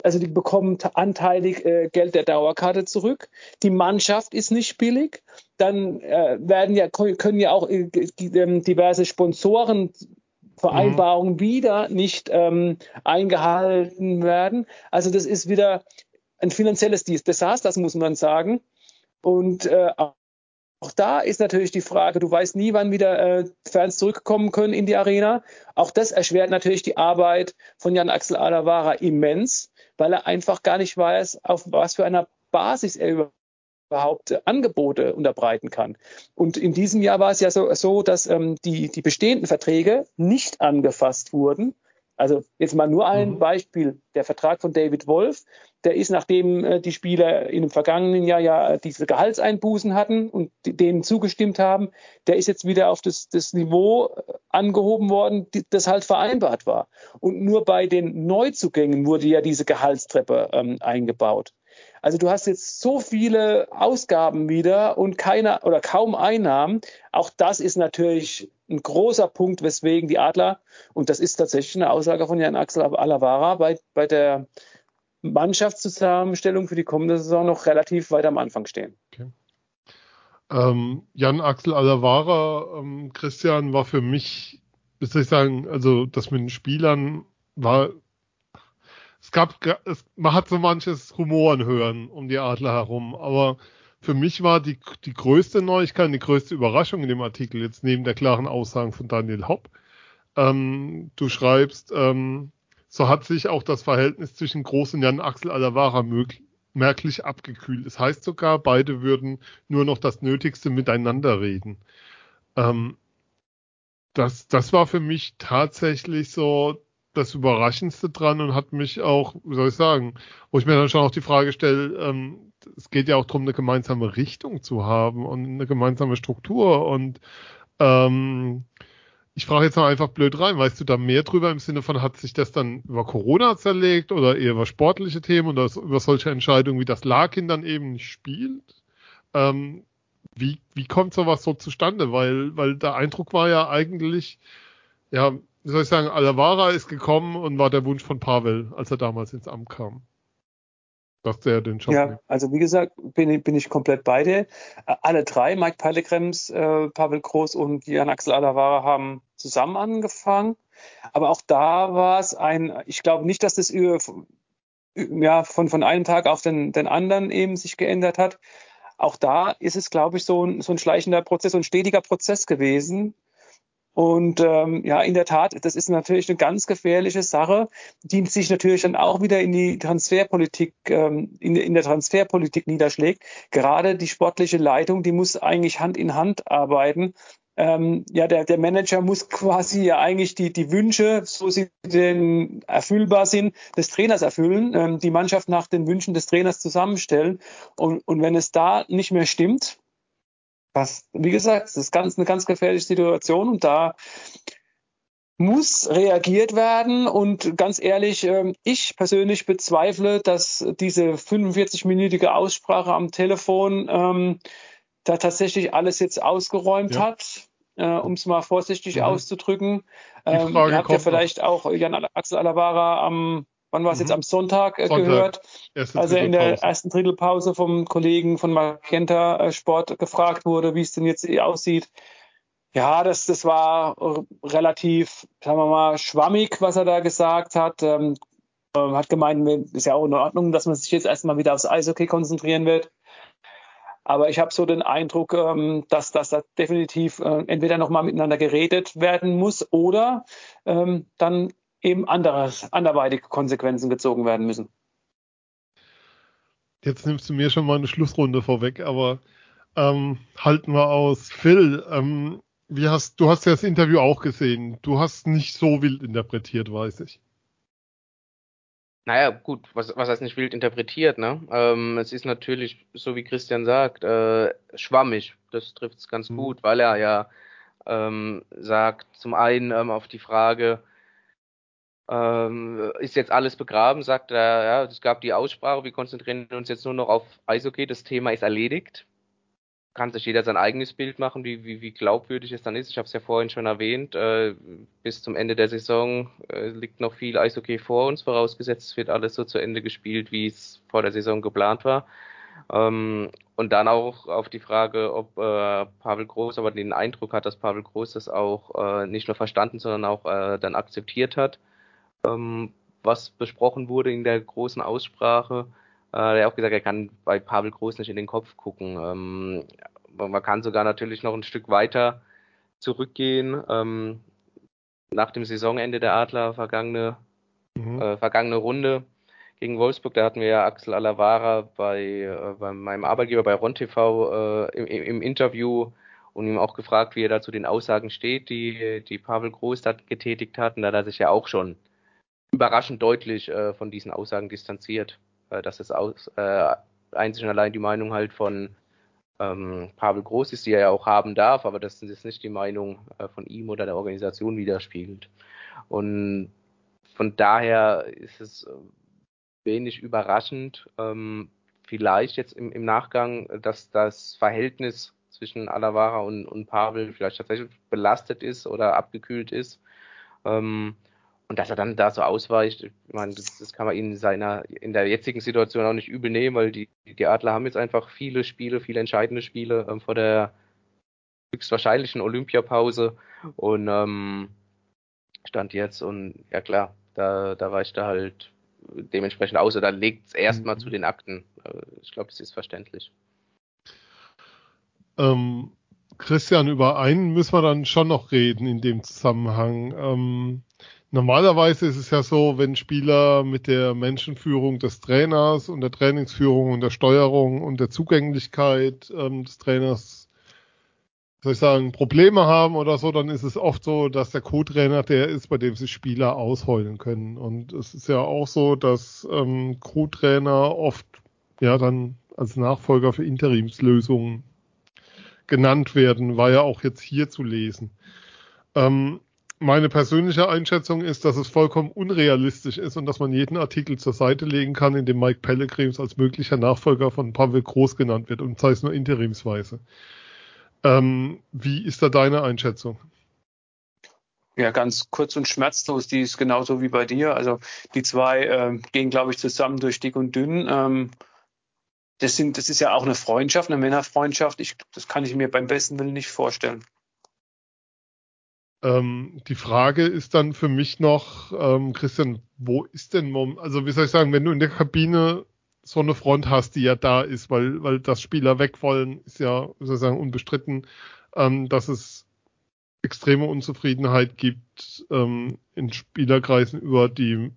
also die bekommen anteilig äh, Geld der Dauerkarte zurück. Die Mannschaft ist nicht billig. Dann äh, werden ja können ja auch äh, ähm, diverse Sponsoren Vereinbarungen mhm. wieder nicht ähm, eingehalten werden. Also das ist wieder ein finanzielles Desaster, das muss man sagen. Und äh, auch da ist natürlich die Frage, du weißt nie, wann wieder äh, Fans zurückkommen können in die Arena. Auch das erschwert natürlich die Arbeit von Jan Axel Alavara immens weil er einfach gar nicht weiß, auf was für einer Basis er überhaupt Angebote unterbreiten kann. Und in diesem Jahr war es ja so, so dass ähm, die, die bestehenden Verträge nicht angefasst wurden. Also jetzt mal nur ein mhm. Beispiel. Der Vertrag von David Wolf, der ist, nachdem äh, die Spieler in dem vergangenen Jahr ja diese Gehaltseinbußen hatten und denen zugestimmt haben, der ist jetzt wieder auf das, das Niveau äh, angehoben worden, die, das halt vereinbart war. Und nur bei den Neuzugängen wurde ja diese Gehaltstreppe ähm, eingebaut. Also du hast jetzt so viele Ausgaben wieder und keine oder kaum Einnahmen. Auch das ist natürlich ein großer Punkt, weswegen die Adler, und das ist tatsächlich eine Aussage von Jan Axel Alavara, bei, bei der Mannschaftszusammenstellung für die kommende Saison noch relativ weit am Anfang stehen. Okay. Ähm, Jan Axel Alavara, ähm, Christian, war für mich, wie soll ich sagen, also das mit den Spielern war es gab, es, man hat so manches Rumoren hören um die Adler herum, aber für mich war die, die größte Neuigkeit, die größte Überraschung in dem Artikel, jetzt neben der klaren Aussagen von Daniel Hopp, ähm, du schreibst, ähm, so hat sich auch das Verhältnis zwischen Groß und Jan Axel Alavara merklich abgekühlt. Es das heißt sogar, beide würden nur noch das Nötigste miteinander reden. Ähm, das, das war für mich tatsächlich so das Überraschendste dran und hat mich auch, wie soll ich sagen, wo ich mir dann schon auch die Frage stelle, ähm, es geht ja auch darum, eine gemeinsame Richtung zu haben und eine gemeinsame Struktur und ähm, ich frage jetzt mal einfach blöd rein, weißt du da mehr drüber im Sinne von, hat sich das dann über Corona zerlegt oder eher über sportliche Themen oder über solche Entscheidungen, wie das Larkin dann eben spielt? Ähm, wie, wie kommt sowas so zustande? Weil, weil der Eindruck war ja eigentlich, ja, wie soll ich sagen, Alavara ist gekommen und war der Wunsch von Pavel, als er damals ins Amt kam. Dass der den Job Ja, nimmt. also wie gesagt, bin, ich- bin ich komplett bei dir. Äh, Alle drei, Mike Peilekrems, äh, Pavel Groß und Jan Axel Alavara, haben zusammen angefangen. Aber auch da war es ein, ich glaube nicht, dass das über, ja, von, von einem Tag auf den, den anderen eben sich geändert hat. Auch da ist es, glaube ich, so ein, so ein schleichender Prozess, so ein stetiger Prozess gewesen. Und ähm, ja, in der Tat, das ist natürlich eine ganz gefährliche Sache, die sich natürlich dann auch wieder in die Transferpolitik, ähm, in, in der Transferpolitik niederschlägt. Gerade die sportliche Leitung, die muss eigentlich Hand in Hand arbeiten. Ähm, ja, der, der Manager muss quasi ja eigentlich die, die Wünsche, so sie denn erfüllbar sind, des Trainers erfüllen, ähm, die Mannschaft nach den Wünschen des Trainers zusammenstellen. Und, und wenn es da nicht mehr stimmt, was, wie gesagt, das ist ganz, eine ganz gefährliche Situation und da muss reagiert werden und ganz ehrlich, ähm, ich persönlich bezweifle, dass diese 45-minütige Aussprache am Telefon ähm, da tatsächlich alles jetzt ausgeräumt Ja. hat, äh, um es mal vorsichtig Mhm. auszudrücken. Ähm, ihr habt ja noch. vielleicht auch Jan Axel Alavara am, wann war es Mhm. jetzt, am Sonntag, äh, Sonntag. gehört, Erste als er in der ersten Drittelpause vom Kollegen von Magenta äh, Sport gefragt wurde, wie es denn jetzt aussieht. Ja, das, das war äh, relativ, sagen wir mal, schwammig, was er da gesagt hat. Ähm, äh, hat gemeint, ist ja auch in Ordnung, dass man sich jetzt erstmal wieder aufs Eishockey konzentrieren wird. Aber ich habe so den Eindruck, ähm, dass, dass da definitiv äh, entweder nochmal miteinander geredet werden muss oder ähm, dann eben andere, anderweitige Konsequenzen gezogen werden müssen. Jetzt nimmst du mir schon mal eine Schlussrunde vorweg, aber ähm, halten wir aus. Phil, ähm, wie hast, du hast ja das Interview auch gesehen. Du hast nicht so wild interpretiert, weiß ich. Naja, gut, was, was heißt nicht wild interpretiert, ne? Ähm, es ist natürlich, so wie Christian sagt, äh, schwammig. Das trifft es ganz Mhm. gut, weil er ja ähm, sagt, zum einen ähm, auf die Frage, ähm, ist jetzt alles begraben, sagt er, ja, es gab die Aussprache, wir konzentrieren uns jetzt nur noch auf Eishockey, das Thema ist erledigt. Kann sich jeder sein eigenes Bild machen, wie, wie, wie glaubwürdig es dann ist. Ich habe es ja vorhin schon erwähnt, äh, bis zum Ende der Saison äh, liegt noch viel Eishockey vor uns, vorausgesetzt es wird alles so zu Ende gespielt, wie es vor der Saison geplant war. Ähm, und dann auch auf die Frage, ob äh, Pavel Groß aber den Eindruck hat, dass Pavel Groß das auch äh, nicht nur verstanden, sondern auch äh, dann akzeptiert hat, ähm, was besprochen wurde in der großen Aussprache. Äh, er hat auch gesagt, er kann bei Pavel Groß nicht in den Kopf gucken. Ähm, man kann sogar natürlich noch ein Stück weiter zurückgehen. Ähm, nach dem Saisonende der Adler vergangene Mhm. äh, vergangene Runde gegen Wolfsburg, da hatten wir ja Axel Alavara bei, äh, bei meinem Arbeitgeber bei Ron TV äh, im, im Interview und ihm auch gefragt, wie er da zu den Aussagen steht, die, die Pavel Groß da getätigt hat. Und da hat er sich ja auch schon überraschend deutlich äh, von diesen Aussagen distanziert, äh, dass es aus, äh, einzig und allein die Meinung halt von ähm, Pavel Groß ist, die er ja auch haben darf, aber dass das nicht die Meinung äh, von ihm oder der Organisation widerspiegelt. Und von daher ist es äh, wenig überraschend, ähm, vielleicht jetzt im, im Nachgang, dass das Verhältnis zwischen Alavara und, und Pavel vielleicht tatsächlich belastet ist oder abgekühlt ist. Ähm, und dass er dann da so ausweicht, ich meine, das, das kann man in seiner, in der jetzigen Situation auch nicht übel nehmen, weil die, die Adler haben jetzt einfach viele Spiele, viele entscheidende Spiele ähm, vor der höchstwahrscheinlichen Olympiapause und ähm, stand jetzt und ja klar, da, da weicht er halt dementsprechend aus oder legt es erstmal Mhm. zu den Akten. Äh, Ich glaube, es ist verständlich. Ähm, Christian, über einen müssen wir dann schon noch reden in dem Zusammenhang. Ähm, normalerweise ist es ja so, wenn Spieler mit der Menschenführung des Trainers und der Trainingsführung und der Steuerung und der Zugänglichkeit ähm, des Trainers, soll ich sagen, Probleme haben oder so, dann ist es oft so, dass der Co-Trainer der ist, bei dem sich Spieler ausheulen können. Und es ist ja auch so, dass ähm, Co-Trainer oft ja dann als Nachfolger für Interimslösungen genannt werden, war ja auch jetzt hier zu lesen. Ähm, meine persönliche Einschätzung ist, dass es vollkommen unrealistisch ist und dass man jeden Artikel zur Seite legen kann, in dem Mike Pellegrims als möglicher Nachfolger von Pavel Groß genannt wird und sei es nur interimsweise. Ähm, wie ist da deine Einschätzung? Ja, ganz kurz und schmerzlos, die ist genauso wie bei dir. Also die zwei äh, gehen, glaube ich, zusammen durch dick und dünn. Ähm, das, sind, das ist ja auch eine Freundschaft, eine Männerfreundschaft. Ich, das kann ich mir beim besten Willen nicht vorstellen. Ähm, die Frage ist dann für mich noch, ähm, Christian, wo ist denn, also wie soll ich sagen, wenn du in der Kabine so eine Front hast, die ja da ist, weil, weil das Spieler weg wollen, ist ja sozusagen unbestritten, ähm, dass es extreme Unzufriedenheit gibt ähm, in Spielerkreisen über die,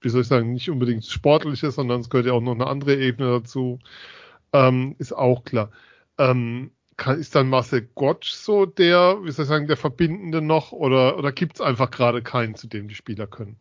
wie soll ich sagen, nicht unbedingt sportliche, sondern es gehört ja auch noch eine andere Ebene dazu, ähm, ist auch klar. Ähm, kann, ist dann Marcel Gottsch so der, wie soll ich sagen, der Verbindende noch oder, oder gibt es einfach gerade keinen, zu dem die Spieler können?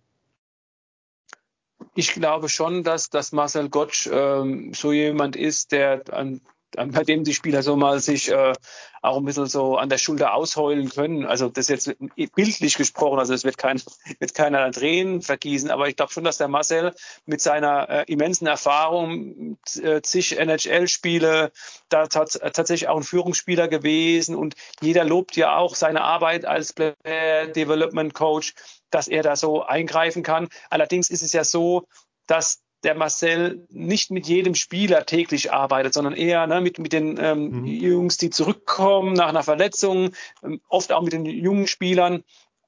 Ich glaube schon, dass, dass Marcel Gottsch ähm, so jemand ist, der an bei dem die Spieler so mal sich äh, auch ein bisschen so an der Schulter ausheulen können. Also das jetzt bildlich gesprochen, also es wird, kein, wird keiner Tränen vergießen, aber ich glaube schon, dass der Marcel mit seiner äh, immensen Erfahrung, äh, zig NHL-Spiele, da tat, tatsächlich auch ein Führungsspieler gewesen und jeder lobt ja auch seine Arbeit als Player Development Coach, dass er da so eingreifen kann. Allerdings ist es ja so, dass der Marcel nicht mit jedem Spieler täglich arbeitet, sondern eher ne, mit, mit den ähm, mhm. Jungs, die zurückkommen nach einer Verletzung, ähm, oft auch mit den jungen Spielern.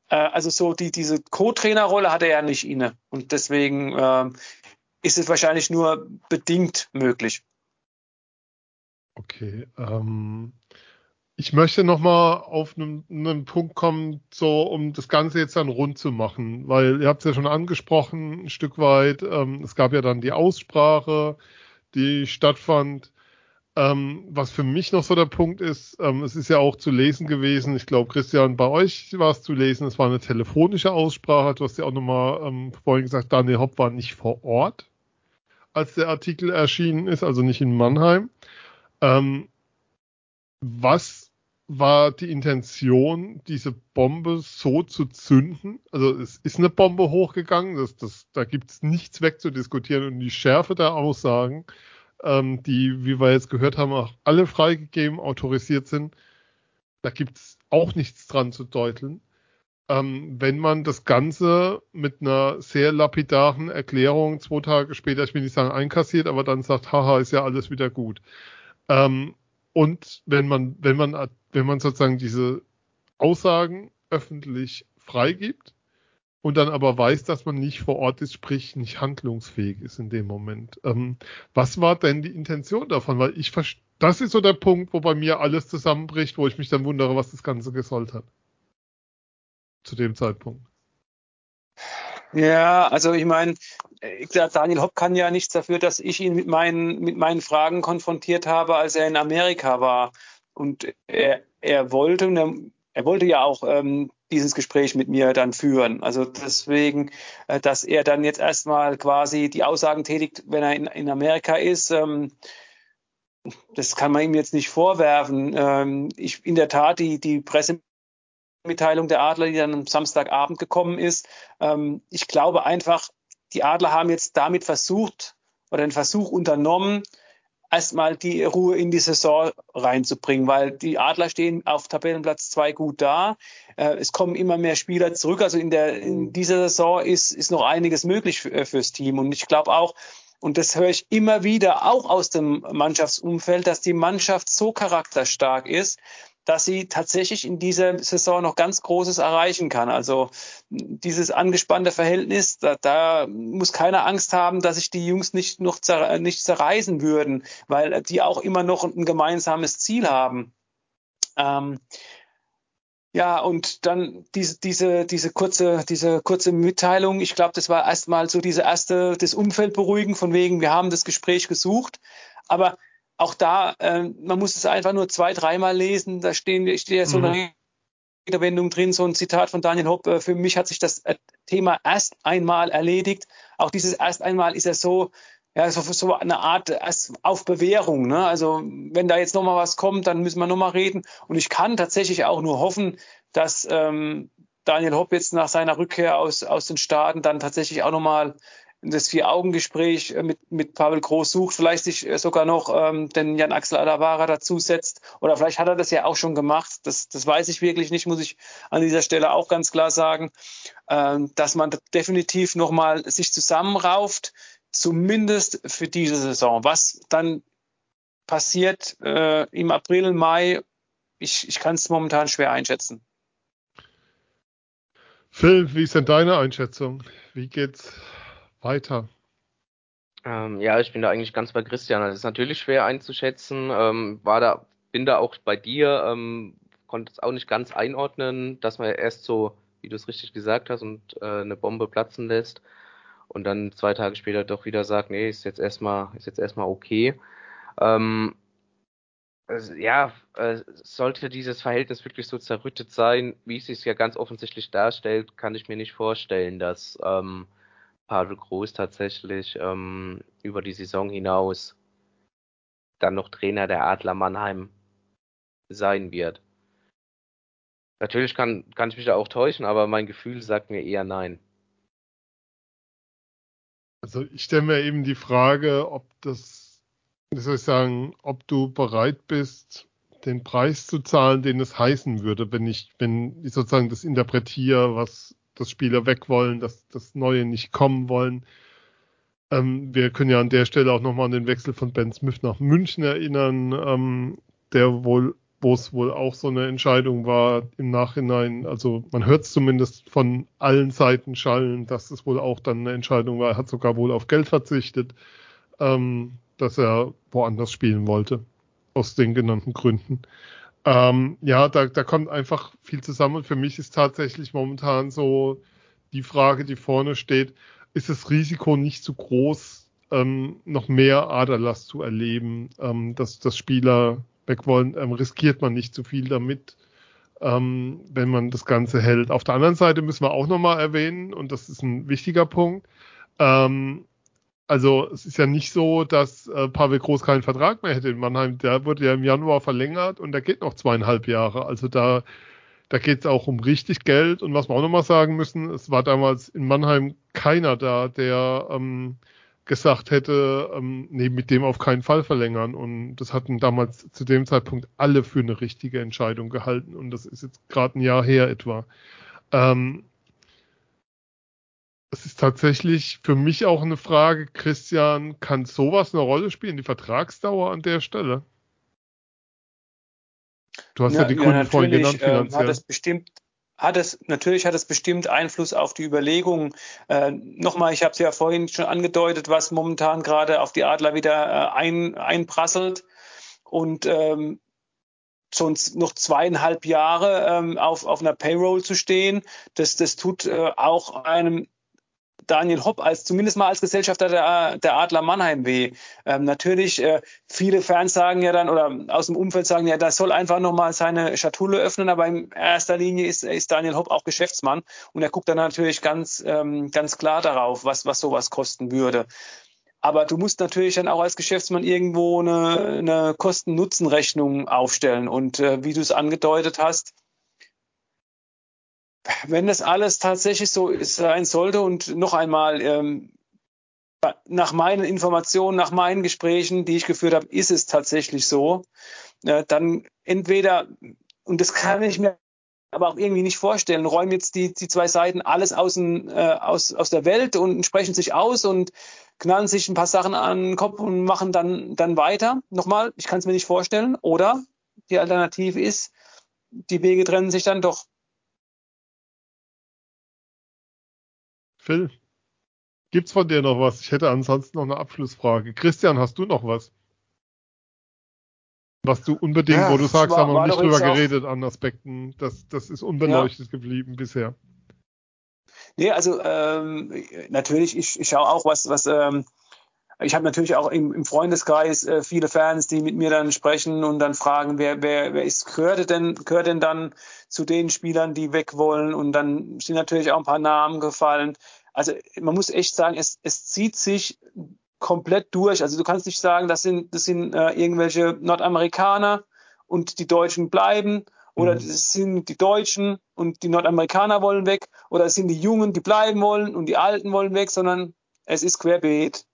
Äh, also so die, diese Co-Trainer-Rolle hat er ja nicht inne. Und deswegen äh, ist es wahrscheinlich nur bedingt möglich. Okay. Ähm, ich möchte nochmal auf einen, einen, Punkt kommen, so um das Ganze jetzt dann rund zu machen, weil ihr habt es ja schon angesprochen, ein Stück weit. Ähm, es gab ja dann die Aussprache, die stattfand. Ähm, was für mich noch so der Punkt ist, ähm, es ist ja auch zu lesen gewesen. Ich glaube, Christian, bei euch war es zu lesen. Es war eine telefonische Aussprache. Du hast ja auch nochmal ähm, vorhin gesagt, Daniel Hopp war nicht vor Ort, als der Artikel erschienen ist, also nicht in Mannheim. Ähm, was war die Intention, diese Bombe so zu zünden? Also es ist eine Bombe hochgegangen, das, das, da gibt es nichts wegzudiskutieren und die Schärfe der Aussagen, ähm, die, wie wir jetzt gehört haben, auch alle freigegeben, autorisiert sind, da gibt es auch nichts dran zu deuteln. Ähm, wenn man das Ganze mit einer sehr lapidaren Erklärung zwei Tage später, ich will nicht sagen einkassiert, aber dann sagt, haha, ist ja alles wieder gut. Ähm, und wenn man, wenn man, wenn man sozusagen diese Aussagen öffentlich freigibt und dann aber weiß, dass man nicht vor Ort ist, sprich nicht handlungsfähig ist in dem Moment. Ähm, was war denn die Intention davon? Weil ich das ist so der Punkt, wo bei mir alles zusammenbricht, wo ich mich dann wundere, was das Ganze gesollt hat. Zu dem Zeitpunkt. Ja, also ich meine, Daniel Hopp kann ja nichts dafür, dass ich ihn mit meinen, mit meinen Fragen konfrontiert habe, als er in Amerika war. Und er, er wollte, er, er wollte ja auch ähm, dieses Gespräch mit mir dann führen. Also deswegen, äh, dass er dann jetzt erstmal quasi die Aussagen tätigt, wenn er in, in Amerika ist, ähm, das kann man ihm jetzt nicht vorwerfen. Ähm, ich, in der Tat, die, die Presse Mitteilung der Adler, die dann am Samstagabend gekommen ist. Ähm, ich glaube einfach, die Adler haben jetzt damit versucht oder den Versuch unternommen, erstmal die Ruhe in die Saison reinzubringen, weil die Adler stehen auf Tabellenplatz zwei gut da. Äh, es kommen immer mehr Spieler zurück. Also in, der, in dieser Saison ist, ist noch einiges möglich für, fürs Team. Und ich glaube auch, und das höre ich immer wieder auch aus dem Mannschaftsumfeld, dass die Mannschaft so charakterstark ist, dass sie tatsächlich in dieser Saison noch ganz Großes erreichen kann. Also dieses angespannte Verhältnis, da, da muss keiner Angst haben, dass sich die Jungs nicht noch zer, nicht zerreißen würden, weil die auch immer noch ein gemeinsames Ziel haben. Ähm, ja, und dann diese, diese, diese kurze, diese kurze Mitteilung. Ich glaube, das war erstmal so diese erste, das Umfeld beruhigen, von wegen, wir haben das Gespräch gesucht. Aber auch da, äh, man muss es einfach nur zwei, dreimal lesen. Da stehen, steht ja so mhm. eine Redewendung drin, so ein Zitat von Daniel Hopp. Äh, für mich hat sich das äh, Thema erst einmal erledigt. Auch dieses erst einmal ist ja so, ja, so, so eine Art erst auf Bewährung. Ne? Also wenn da jetzt nochmal was kommt, dann müssen wir nochmal reden. Und ich kann tatsächlich auch nur hoffen, dass ähm, Daniel Hopp jetzt nach seiner Rückkehr aus, aus den Staaten dann tatsächlich auch nochmal das Vier-Augen-Gespräch äh, mit, mit Pavel Groß sucht, vielleicht sich äh, sogar noch ähm, den Jan-Axel Adavara dazusetzt. Oder vielleicht hat er das ja auch schon gemacht. Das, das weiß ich wirklich nicht, muss ich an dieser Stelle auch ganz klar sagen, ähm, dass man definitiv nochmal sich zusammenrauft, zumindest für diese Saison. Was dann passiert äh, im April, Mai, ich, ich kann es momentan schwer einschätzen. Phil, wie ist denn deine Einschätzung? Wie geht's weiter? Ähm, ja, ich bin da eigentlich ganz bei Christian. Das ist natürlich schwer einzuschätzen. Ähm, war da, bin da auch bei dir, ähm, konnte es auch nicht ganz einordnen, dass man erst so, wie du es richtig gesagt hast, und äh, eine Bombe platzen lässt und dann zwei Tage später doch wieder sagt, nee, ist jetzt erstmal, ist jetzt erstmal okay. Ähm, also, ja, äh, sollte dieses Verhältnis wirklich so zerrüttet sein, wie es sich ja ganz offensichtlich darstellt, kann ich mir nicht vorstellen, dass ähm, Pavel Groß tatsächlich ähm, über die Saison hinaus dann noch Trainer der Adler Mannheim sein wird. Natürlich kann, kann ich mich da auch täuschen, aber mein Gefühl sagt mir eher nein. Also ich stelle mir eben die Frage, ob das, wie soll ich sagen, ob du bereit bist, den Preis zu zahlen, den es heißen würde, wenn ich, wenn ich sozusagen das interpretiere, was dass Spieler weg wollen, dass das Neue nicht kommen wollen. Ähm, wir können ja an der Stelle auch nochmal an den Wechsel von Ben Smith nach München erinnern, ähm, der wohl, wo es wohl auch so eine Entscheidung war im Nachhinein. Also man hört es zumindest von allen Seiten schallen, dass es wohl auch dann eine Entscheidung war. Er hat sogar wohl auf Geld verzichtet, ähm, dass er woanders spielen wollte. Aus den genannten Gründen. Ähm, ja, da, da kommt einfach viel zusammen. Und für mich ist tatsächlich momentan so die Frage, die vorne steht, ist das Risiko nicht zu groß, ähm, noch mehr Aderlass zu erleben, ähm, dass, dass Spieler weg wollen, ähm, riskiert man nicht zu viel damit, ähm, wenn man das Ganze hält. Auf der anderen Seite müssen wir auch nochmal erwähnen, und das ist ein wichtiger Punkt, ähm, also es ist ja nicht so, dass äh, Pavel Groß keinen Vertrag mehr hätte in Mannheim. Der wurde ja im Januar verlängert und der geht noch zweieinhalb Jahre. Also da, da geht es auch um richtig Geld. Und was wir auch nochmal sagen müssen, es war damals in Mannheim keiner da, der ähm, gesagt hätte, ähm, nee, mit dem auf keinen Fall verlängern. Und das hatten damals zu dem Zeitpunkt alle für eine richtige Entscheidung gehalten. Und das ist jetzt gerade ein Jahr her etwa. Ähm, es ist tatsächlich für mich auch eine Frage, Christian, kann sowas eine Rolle spielen, die Vertragsdauer an der Stelle? Du hast ja, ja die Gründe ja, vorhin genannt, äh, finanziell. Hat es bestimmt, hat es, natürlich hat es bestimmt Einfluss auf die Überlegungen. Äh, Nochmal, ich habe es ja vorhin schon angedeutet, was momentan gerade auf die Adler wieder äh, ein, einprasselt. Und ähm, sonst noch zweieinhalb Jahre ähm, auf, auf einer Payroll zu stehen, das, das tut äh, auch einem Daniel Hopp als zumindest mal als Gesellschafter der, der Adler Mannheim weh. Ähm, natürlich, äh, viele Fans sagen ja dann oder aus dem Umfeld sagen ja, das soll einfach nochmal seine Schatulle öffnen, aber in erster Linie ist, ist Daniel Hopp auch Geschäftsmann und er guckt dann natürlich ganz, ähm, ganz klar darauf, was, was sowas kosten würde. Aber du musst natürlich dann auch als Geschäftsmann irgendwo eine, eine Kosten-Nutzen-Rechnung aufstellen. Und äh, wie du es angedeutet hast, wenn das alles tatsächlich so sein sollte und noch einmal, ähm, nach meinen Informationen, nach meinen Gesprächen, die ich geführt habe, ist es tatsächlich so, äh, dann entweder, und das kann ich mir aber auch irgendwie nicht vorstellen, räumen jetzt die, die zwei Seiten alles außen, äh, aus, aus der Welt und sprechen sich aus und knallen sich ein paar Sachen an den Kopf und machen dann, dann weiter. Nochmal, ich kann es mir nicht vorstellen. Oder die Alternative ist, die Wege trennen sich dann doch. Phil, gibt's von dir noch was? Ich hätte ansonsten noch eine Abschlussfrage. Christian, hast du noch was? Was du unbedingt, ja, wo du sagst, war, haben wir nicht drüber geredet an Aspekten. Das, das ist unbeleuchtet ja. geblieben bisher. Nee, also ähm, natürlich, ich, ich schaue auch, was, was ähm, ich habe natürlich auch im, im Freundeskreis äh, viele Fans, die mit mir dann sprechen und dann fragen, wer, wer, wer ist, gehört denn, gehört denn dann zu den Spielern, die weg wollen? Und dann sind natürlich auch ein paar Namen gefallen. Also man muss echt sagen, es, es zieht sich komplett durch. Also du kannst nicht sagen, das sind, das sind äh, irgendwelche Nordamerikaner und die Deutschen bleiben oder mhm. es sind die Deutschen und die Nordamerikaner wollen weg oder es sind die Jungen, die bleiben wollen und die Alten wollen weg, sondern es ist querbeet.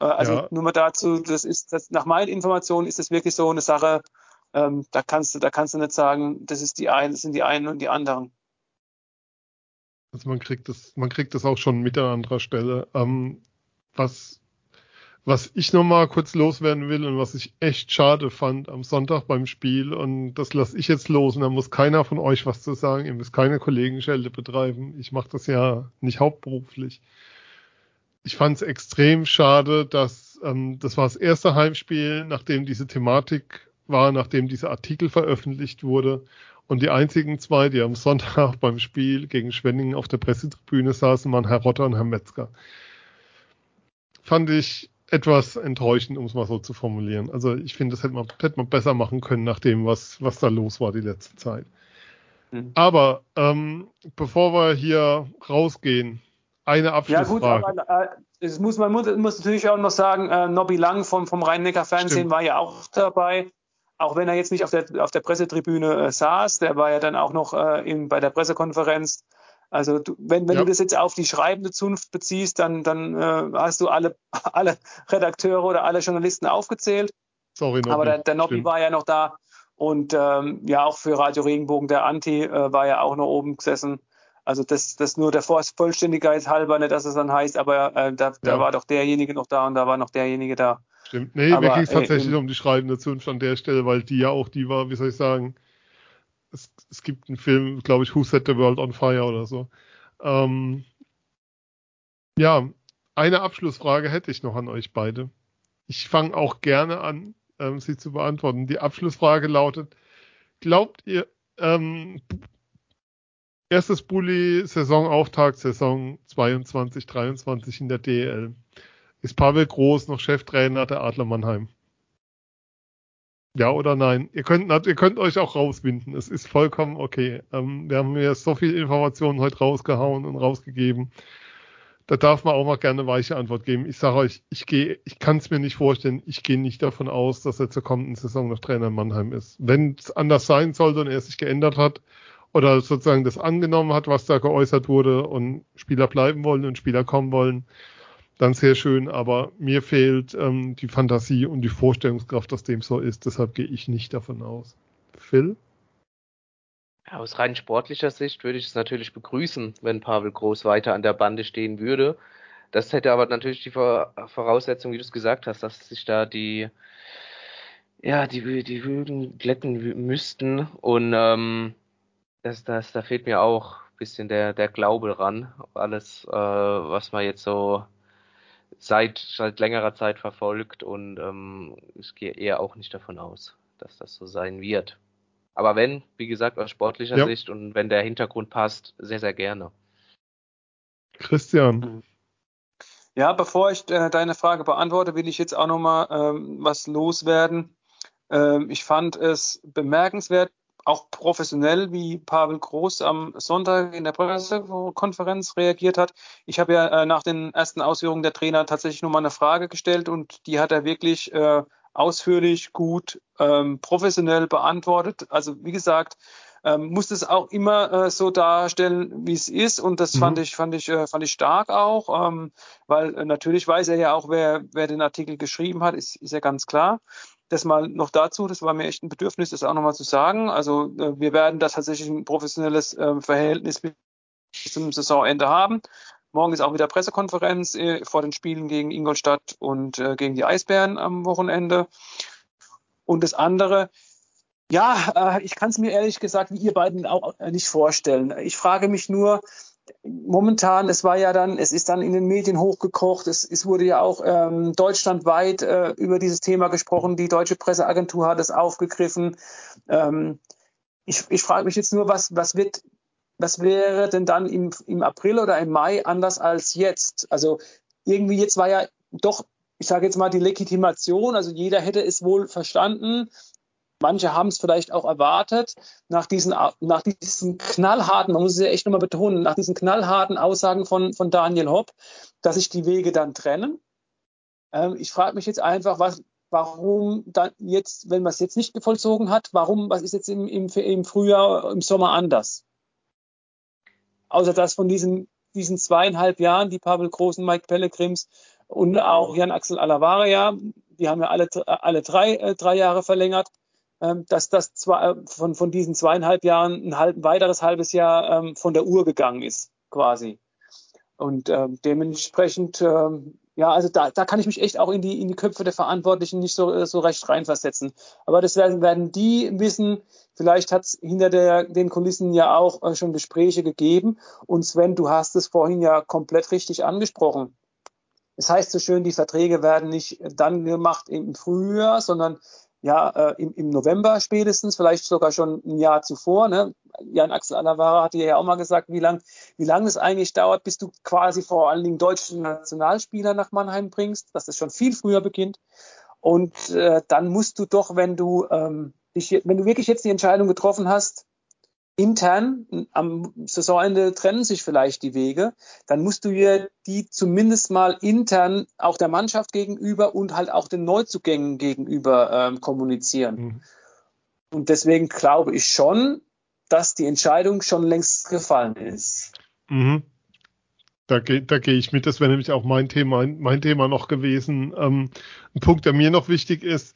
Äh, also ja. nur mal dazu, das ist das, nach meinen Informationen ist das wirklich so eine Sache, ähm, da kannst du, da kannst du nicht sagen, das ist die einen, das sind die einen und die anderen. Also man kriegt das, man kriegt das auch schon mit an anderer Stelle. Ähm, was, was ich nochmal kurz loswerden will und was ich echt schade fand am Sonntag beim Spiel und das lasse ich jetzt los und da muss keiner von euch was zu sagen. Ihr müsst keine Kollegenschelte betreiben. Ich mache das ja nicht hauptberuflich. Ich fand es extrem schade, dass ähm, das war das erste Heimspiel, nachdem diese Thematik war, nachdem dieser Artikel veröffentlicht wurde und die einzigen zwei, die am Sonntag beim Spiel gegen Schwenningen auf der Pressetribüne saßen, waren Herr Rotter und Herr Metzger. Fand ich etwas enttäuschend, um es mal so zu formulieren. Also ich finde, das hätte man, hätte man besser machen können, nach dem, was, was da los war die letzte Zeit. Mhm. Aber ähm, bevor wir hier rausgehen, eine Abschlussfrage. Ja gut, aber äh, es muss, man muss, muss natürlich auch noch sagen, äh, Nobby Lang vom, vom Rhein-Neckar-Fernsehen war ja auch dabei auch wenn er jetzt nicht auf der, auf der Pressetribüne äh, saß, der war ja dann auch noch äh, in, bei der Pressekonferenz. Also du, wenn, wenn ja. du das jetzt auf die schreibende Zunft beziehst, dann, dann äh, hast du alle, alle Redakteure oder alle Journalisten aufgezählt. Sorry, Nobby. Aber der, der Nobby war ja noch da. Und ähm, ja, auch für Radio Regenbogen, der Anti äh, war ja auch noch oben gesessen. Also das, das nur der Vollständigkeit halber, nicht, dass es dann heißt, aber äh, da, ja. da war doch derjenige noch da und da war noch derjenige da. Stimmt. Nee, Aber, mir ging es tatsächlich äh, um die schreibende Zunft an der Stelle, weil die ja auch die war, wie soll ich sagen, es, es gibt einen Film, glaube ich, Who Set the World on Fire oder so. Ähm, ja, eine Abschlussfrage hätte ich noch an euch beide. Ich fange auch gerne an, ähm, sie zu beantworten. Die Abschlussfrage lautet, glaubt ihr, ähm, erstes Bully Saisonauftakt, Saison 22, 23 in der DL. Ist Pavel Groß noch Cheftrainer der Adler Mannheim? Ja oder nein? Ihr könnt, ihr könnt euch auch rauswinden. Es ist vollkommen okay. Ähm, wir haben mir so viel Informationen heute rausgehauen und rausgegeben. Da darf man auch mal gerne weiche Antwort geben. Ich sage euch, ich gehe, ich kann es mir nicht vorstellen. Ich gehe nicht davon aus, dass er zur kommenden Saison noch Trainer in Mannheim ist. Wenn es anders sein sollte und er sich geändert hat oder sozusagen das angenommen hat, was da geäußert wurde und Spieler bleiben wollen und Spieler kommen wollen, dann sehr schön, aber mir fehlt ähm, die Fantasie und die Vorstellungskraft, dass dem so ist. Deshalb gehe ich nicht davon aus. Phil? Aus rein sportlicher Sicht würde ich es natürlich begrüßen, wenn Pavel Groß weiter an der Bande stehen würde. Das hätte aber natürlich die Voraussetzung, wie du es gesagt hast, dass sich da die ja die die Wügen glätten müssten und ähm, das, das da fehlt mir auch ein bisschen der der Glaube ran. Alles äh, was man jetzt so seit, seit längerer Zeit verfolgt und ähm, ich gehe eher auch nicht davon aus, dass das so sein wird. Aber wenn, wie gesagt, aus sportlicher ja. Sicht und wenn der Hintergrund passt, sehr, sehr gerne. Christian. Mhm. Ja, bevor ich äh, deine Frage beantworte, will ich jetzt auch nochmal ähm, was loswerden. Ähm, ich fand es bemerkenswert, auch professionell, wie Pavel Groß am Sonntag in der Pressekonferenz reagiert hat. Ich habe ja äh, nach den ersten Ausführungen der Trainer tatsächlich nur mal eine Frage gestellt und die hat er wirklich äh, ausführlich, gut, ähm, professionell beantwortet. Also wie gesagt, ähm, muss es auch immer äh, so darstellen, wie es ist. Und das mhm. fand ich, fand ich, äh, fand ich stark auch, ähm, weil äh, natürlich weiß er ja auch, wer, wer den Artikel geschrieben hat, ist, ist ja ganz klar. Das mal noch dazu, das war mir echt ein Bedürfnis, das auch nochmal zu sagen. Also äh, wir werden das tatsächlich ein professionelles äh, Verhältnis bis zum Saisonende haben. Morgen ist auch wieder Pressekonferenz äh, vor den Spielen gegen Ingolstadt und gegen die Eisbären am Wochenende. Und das andere, ja, ich kann es mir ehrlich gesagt, wie ihr beiden auch nicht vorstellen. Ich frage mich nur, momentan, es war ja dann, es ist dann in den Medien hochgekocht, es, es wurde ja auch ähm, deutschlandweit äh, über dieses Thema gesprochen, die deutsche Presseagentur hat es aufgegriffen. Ähm, ich ich frage mich jetzt nur, was, was wird, was wäre denn dann im, im April oder im Mai anders als jetzt? Also irgendwie jetzt war ja doch, ich sage jetzt mal die Legitimation, also jeder hätte es wohl verstanden, Manche haben es vielleicht auch erwartet, nach diesen, nach diesen knallharten, man muss es ja echt nochmal betonen, nach diesen knallharten Aussagen von, von Daniel Hopp, dass sich die Wege dann trennen. Ähm, ich frage mich jetzt einfach, was, warum dann jetzt, wenn man es jetzt nicht vollzogen hat, warum, was ist jetzt im, im, im Frühjahr, im Sommer anders? Außer dass von diesen, diesen zweieinhalb Jahren, die Pavel Großen, Mike Pellegrims und auch Jan Axel Alavaria, die haben ja alle, alle drei, äh, drei Jahre verlängert, dass das zwar äh, von, von diesen zweieinhalb Jahren ein, halb, ein weiteres halbes Jahr ähm, von der Uhr gegangen ist, quasi. Und ähm, dementsprechend, ähm, ja, also da, da kann ich mich echt auch in die, in die Köpfe der Verantwortlichen nicht so, so recht reinversetzen. Aber das werden, werden die wissen. Vielleicht hat es hinter der, den Kulissen ja auch äh, schon Gespräche gegeben. Und Sven, du hast es vorhin ja komplett richtig angesprochen. Es heißt so schön, die Verträge werden nicht dann gemacht im Frühjahr, sondern ja, äh, im, im November spätestens, vielleicht sogar schon ein Jahr zuvor. Ne? Jan Axel Alavara hatte ja auch mal gesagt, wie lang, wie lang es eigentlich dauert, bis du quasi vor allen Dingen deutsche Nationalspieler nach Mannheim bringst, dass das schon viel früher beginnt. Und äh, dann musst du doch, wenn du ähm, dich, wenn du wirklich jetzt die Entscheidung getroffen hast, intern am Saisonende trennen sich vielleicht die Wege, dann musst du dir die zumindest mal intern auch der Mannschaft gegenüber und halt auch den Neuzugängen gegenüber ähm, kommunizieren. Mhm. Und deswegen glaube ich schon, dass die Entscheidung schon längst gefallen ist. Mhm. Da gehe da geh ich mit, das wäre nämlich auch mein Thema, mein Thema noch gewesen. Ähm, ein Punkt, der mir noch wichtig ist,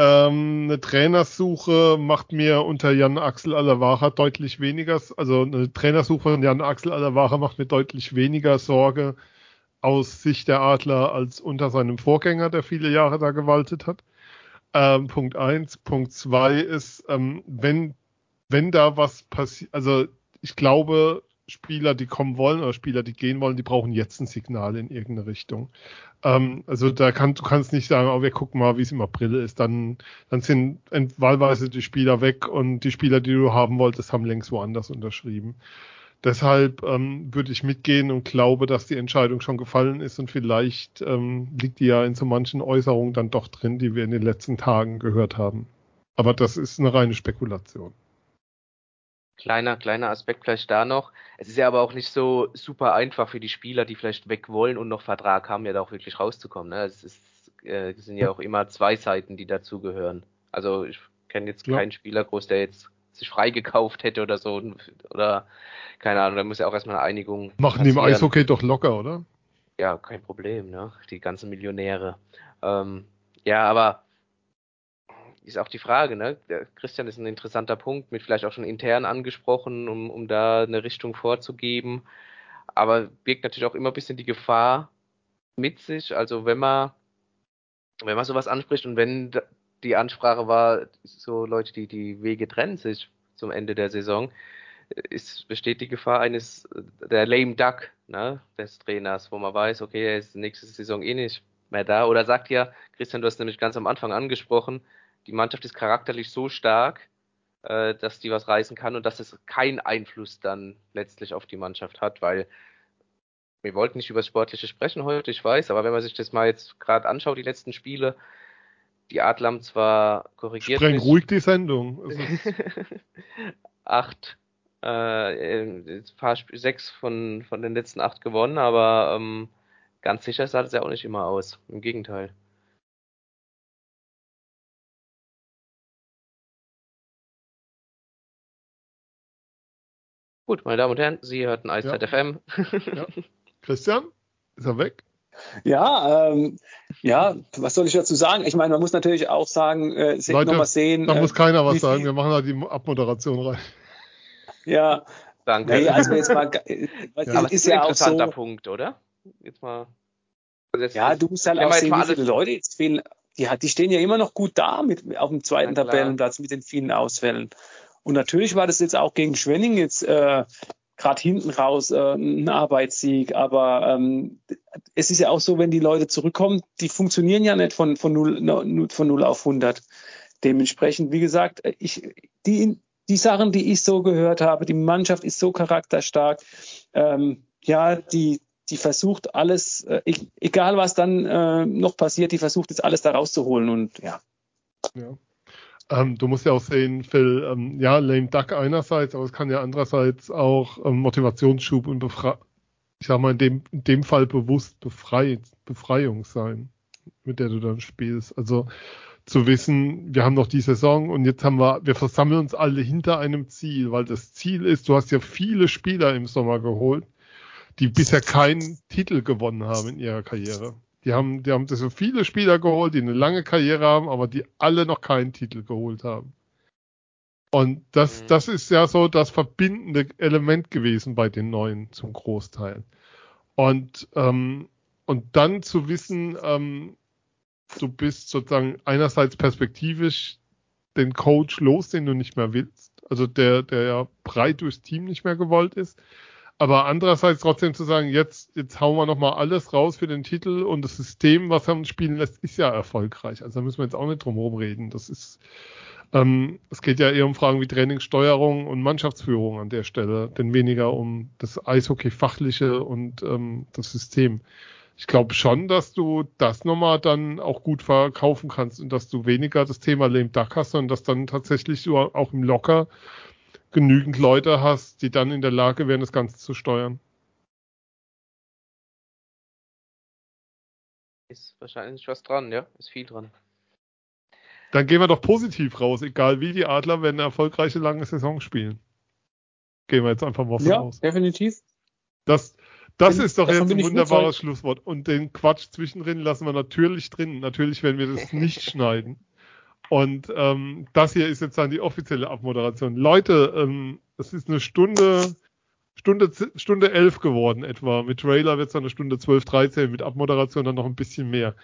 ähm, eine Trainersuche macht mir unter Jan Axel Alavara deutlich weniger, also eine Trainersuche von Jan Axel Alavara macht mir deutlich weniger Sorge aus Sicht der Adler als unter seinem Vorgänger, der viele Jahre da gewaltet hat. Ähm, Punkt eins. Punkt zwei ist, ähm, wenn, wenn da was passiert, also ich glaube, Spieler, die kommen wollen oder Spieler, die gehen wollen, die brauchen jetzt ein Signal in irgendeine Richtung. Ähm, also da kann, du kannst nicht sagen, oh, wir gucken mal, wie es im April ist. Dann, dann sind wahlweise die Spieler weg und die Spieler, die du haben wolltest, haben längst woanders unterschrieben. Deshalb ähm, würde ich mitgehen und glaube, dass die Entscheidung schon gefallen ist und vielleicht ähm, liegt die ja in so manchen Äußerungen dann doch drin, die wir in den letzten Tagen gehört haben. Aber das ist eine reine Spekulation. Kleiner, kleiner Aspekt vielleicht da noch. Es ist ja aber auch nicht so super einfach für die Spieler, die vielleicht weg wollen und noch Vertrag haben, ja da auch wirklich rauszukommen. Ne? Es, ist, äh, es sind ja auch immer zwei Seiten, die dazugehören. Also ich kenne jetzt ja. keinen Spieler groß, der jetzt sich freigekauft hätte oder so. Oder keine Ahnung, da muss ja auch erstmal eine Einigung. Machen die im Eishockey doch locker, oder? Ja, kein Problem, ne? Die ganzen Millionäre. Ähm, ja, aber ist auch die Frage, ne? Der Christian ist ein interessanter Punkt, mit vielleicht auch schon intern angesprochen, um, um da eine Richtung vorzugeben. Aber birgt natürlich auch immer ein bisschen die Gefahr mit sich. Also wenn man, wenn man sowas anspricht und wenn die Ansprache war, so Leute, die die Wege trennen sich zum Ende der Saison, ist, besteht die Gefahr eines, der lame duck, ne, des Trainers, wo man weiß, okay, er ist nächste Saison eh nicht mehr da. Oder sagt ja, Christian, du hast nämlich ganz am Anfang angesprochen, die Mannschaft ist charakterlich so stark, äh, dass die was reißen kann und dass es keinen Einfluss dann letztlich auf die Mannschaft hat, weil wir wollten nicht über das Sportliche sprechen heute, ich weiß, aber wenn man sich das mal jetzt gerade anschaut, die letzten Spiele, die Adler haben zwar korrigiert. Streng ruhig die Sendung. acht, äh, paar, sechs von, von den letzten acht gewonnen, aber ähm, ganz sicher sah das ja auch nicht immer aus. Im Gegenteil. Gut, meine Damen und Herren, Sie hörten Eiszeit ja. FM. ja. Christian, ist er weg? Ja, ähm, ja, was soll ich dazu sagen? Ich meine, man muss natürlich auch sagen, äh, Leute, noch sehen. Da äh, muss keiner was sagen, wir machen da die Abmoderation rein. Ja, danke. Nee, also jetzt mal, ja. ist, ist ja ein interessanter so, Punkt, oder? Jetzt mal. Jetzt, ja, du musst halt auch sehen, wie viele Leute jetzt fehlen. Die, die stehen ja immer noch gut da mit, auf dem zweiten Tabellenplatz mit den vielen Ausfällen. Und natürlich war das jetzt auch gegen Schwenning jetzt äh, gerade hinten raus äh, ein Arbeitssieg. Aber ähm, es ist ja auch so, wenn die Leute zurückkommen, die funktionieren ja nicht von, von, 0, von 0 auf 100. Dementsprechend, wie gesagt, ich, die, die Sachen, die ich so gehört habe, die Mannschaft ist so charakterstark. Ähm, ja, die, die versucht alles, äh, egal was dann äh, noch passiert, die versucht jetzt alles da rauszuholen und ja. Ja. Ähm, du musst ja auch sehen, Phil, ähm, ja, lame duck einerseits, aber es kann ja andererseits auch ähm, Motivationsschub und Befre ich sag mal in dem, in dem Fall bewusst Befrei Befreiung sein. mit der du dann spielst. Also zu wissen, wir haben noch die Saison und jetzt haben wir, wir versammeln uns alle hinter einem Ziel, weil das Ziel ist, du hast ja viele Spieler im Sommer geholt, die bisher keinen Titel gewonnen haben in ihrer Karriere. Die haben, die haben so viele Spieler geholt, die eine lange Karriere haben, aber die alle noch keinen Titel geholt haben. Und das, mhm. das ist ja so das verbindende Element gewesen bei den Neuen zum Großteil. Und, ähm, und dann zu wissen, ähm, du bist sozusagen einerseits perspektivisch den Coach los, den du nicht mehr willst, also der, der ja breit durchs Team nicht mehr gewollt ist. Aber andererseits trotzdem zu sagen, jetzt, jetzt hauen wir nochmal alles raus für den Titel und das System, was er uns spielen lässt, ist ja erfolgreich. Also da müssen wir jetzt auch nicht drum herum reden. Das ist, ähm, es geht ja eher um Fragen wie Trainingssteuerung und Mannschaftsführung an der Stelle, denn weniger um das Eishockey-fachliche und ähm, das System ich glaube schon, dass du das nochmal dann auch gut verkaufen kannst und dass du weniger das Thema Lame Duck hast, sondern dass dann tatsächlich du auch im Locker genügend Leute hast, die dann in der Lage wären, das Ganze zu steuern. Ist wahrscheinlich was dran, ja, ist viel dran. Dann gehen wir doch positiv raus, egal wie die Adler werden eine erfolgreiche lange Saison spielen. Gehen wir jetzt einfach mal von ja, aus. definitiv. Das, das ist doch jetzt ein wunderbares Schlusswort. Und den Quatsch zwischendrin lassen wir natürlich drin. Natürlich werden wir das nicht schneiden. Und ähm, das hier ist jetzt dann die offizielle Abmoderation. Leute, ähm, es ist eine Stunde, Stunde, Stunde elf geworden etwa. Mit Trailer wird es dann eine Stunde zwölf, dreizehn, mit Abmoderation dann noch ein bisschen mehr.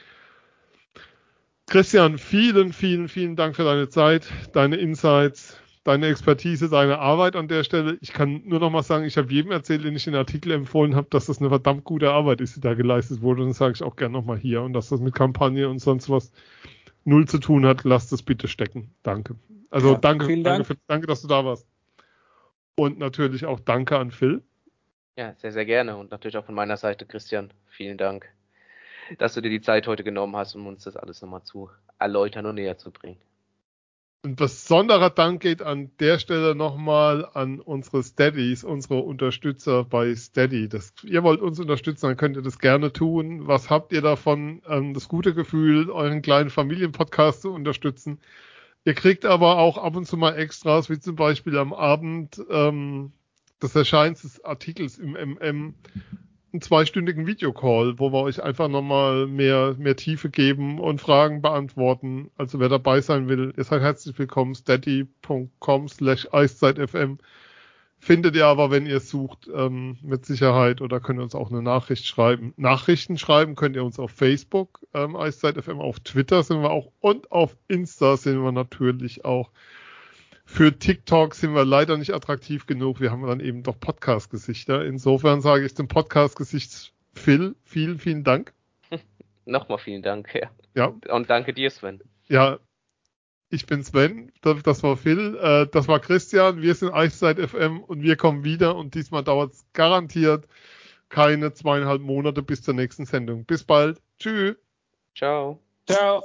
Christian, vielen, vielen, vielen Dank für deine Zeit, deine Insights, deine Expertise, deine Arbeit an der Stelle. Ich kann nur noch mal sagen, ich habe jedem erzählt, den ich den Artikel empfohlen habe, dass das eine verdammt gute Arbeit ist, die da geleistet wurde. Und das sage ich auch gerne noch mal hier. Und dass das mit Kampagne und sonst was null zu tun hat, lasst es bitte stecken. Danke. Also ja, danke, danke, Dank. für, danke, dass du da warst. Und natürlich auch danke an Phil. Ja, sehr, sehr gerne. Und natürlich auch von meiner Seite, Christian, vielen Dank, dass du dir die Zeit heute genommen hast, um uns das alles nochmal zu erläutern und näher zu bringen. Ein besonderer Dank geht an der Stelle nochmal an unsere Steadies, unsere Unterstützer bei Steady. Das, ihr wollt uns unterstützen, dann könnt ihr das gerne tun. Was habt ihr davon? Ähm, das gute Gefühl, euren kleinen Familienpodcast zu unterstützen. Ihr kriegt aber auch ab und zu mal Extras, wie zum Beispiel am Abend ähm, des Erscheins des Artikels im MM einen zweistündigen Videocall, wo wir euch einfach nochmal mehr, mehr Tiefe geben und Fragen beantworten. Also wer dabei sein will, ihr seid herzlich willkommen. steady.com slash eiszeitfm findet ihr aber, wenn ihr sucht, ähm, mit Sicherheit oder könnt ihr uns auch eine Nachricht schreiben. Nachrichten schreiben könnt ihr uns auf Facebook, ähm, eiszeitfm, auf Twitter sind wir auch und auf Insta sind wir natürlich auch. Für TikTok sind wir leider nicht attraktiv genug. Wir haben dann eben doch Podcast-Gesichter. Insofern sage ich dem Podcast-Gesicht Phil, vielen, vielen Dank. Nochmal vielen Dank, ja. ja. Und danke dir, Sven. Ja, ich bin Sven, das war Phil, äh, das war Christian, wir sind Eiszeit FM und wir kommen wieder und diesmal dauert es garantiert keine zweieinhalb Monate bis zur nächsten Sendung. Bis bald. Tschüss. Ciao. Ciao.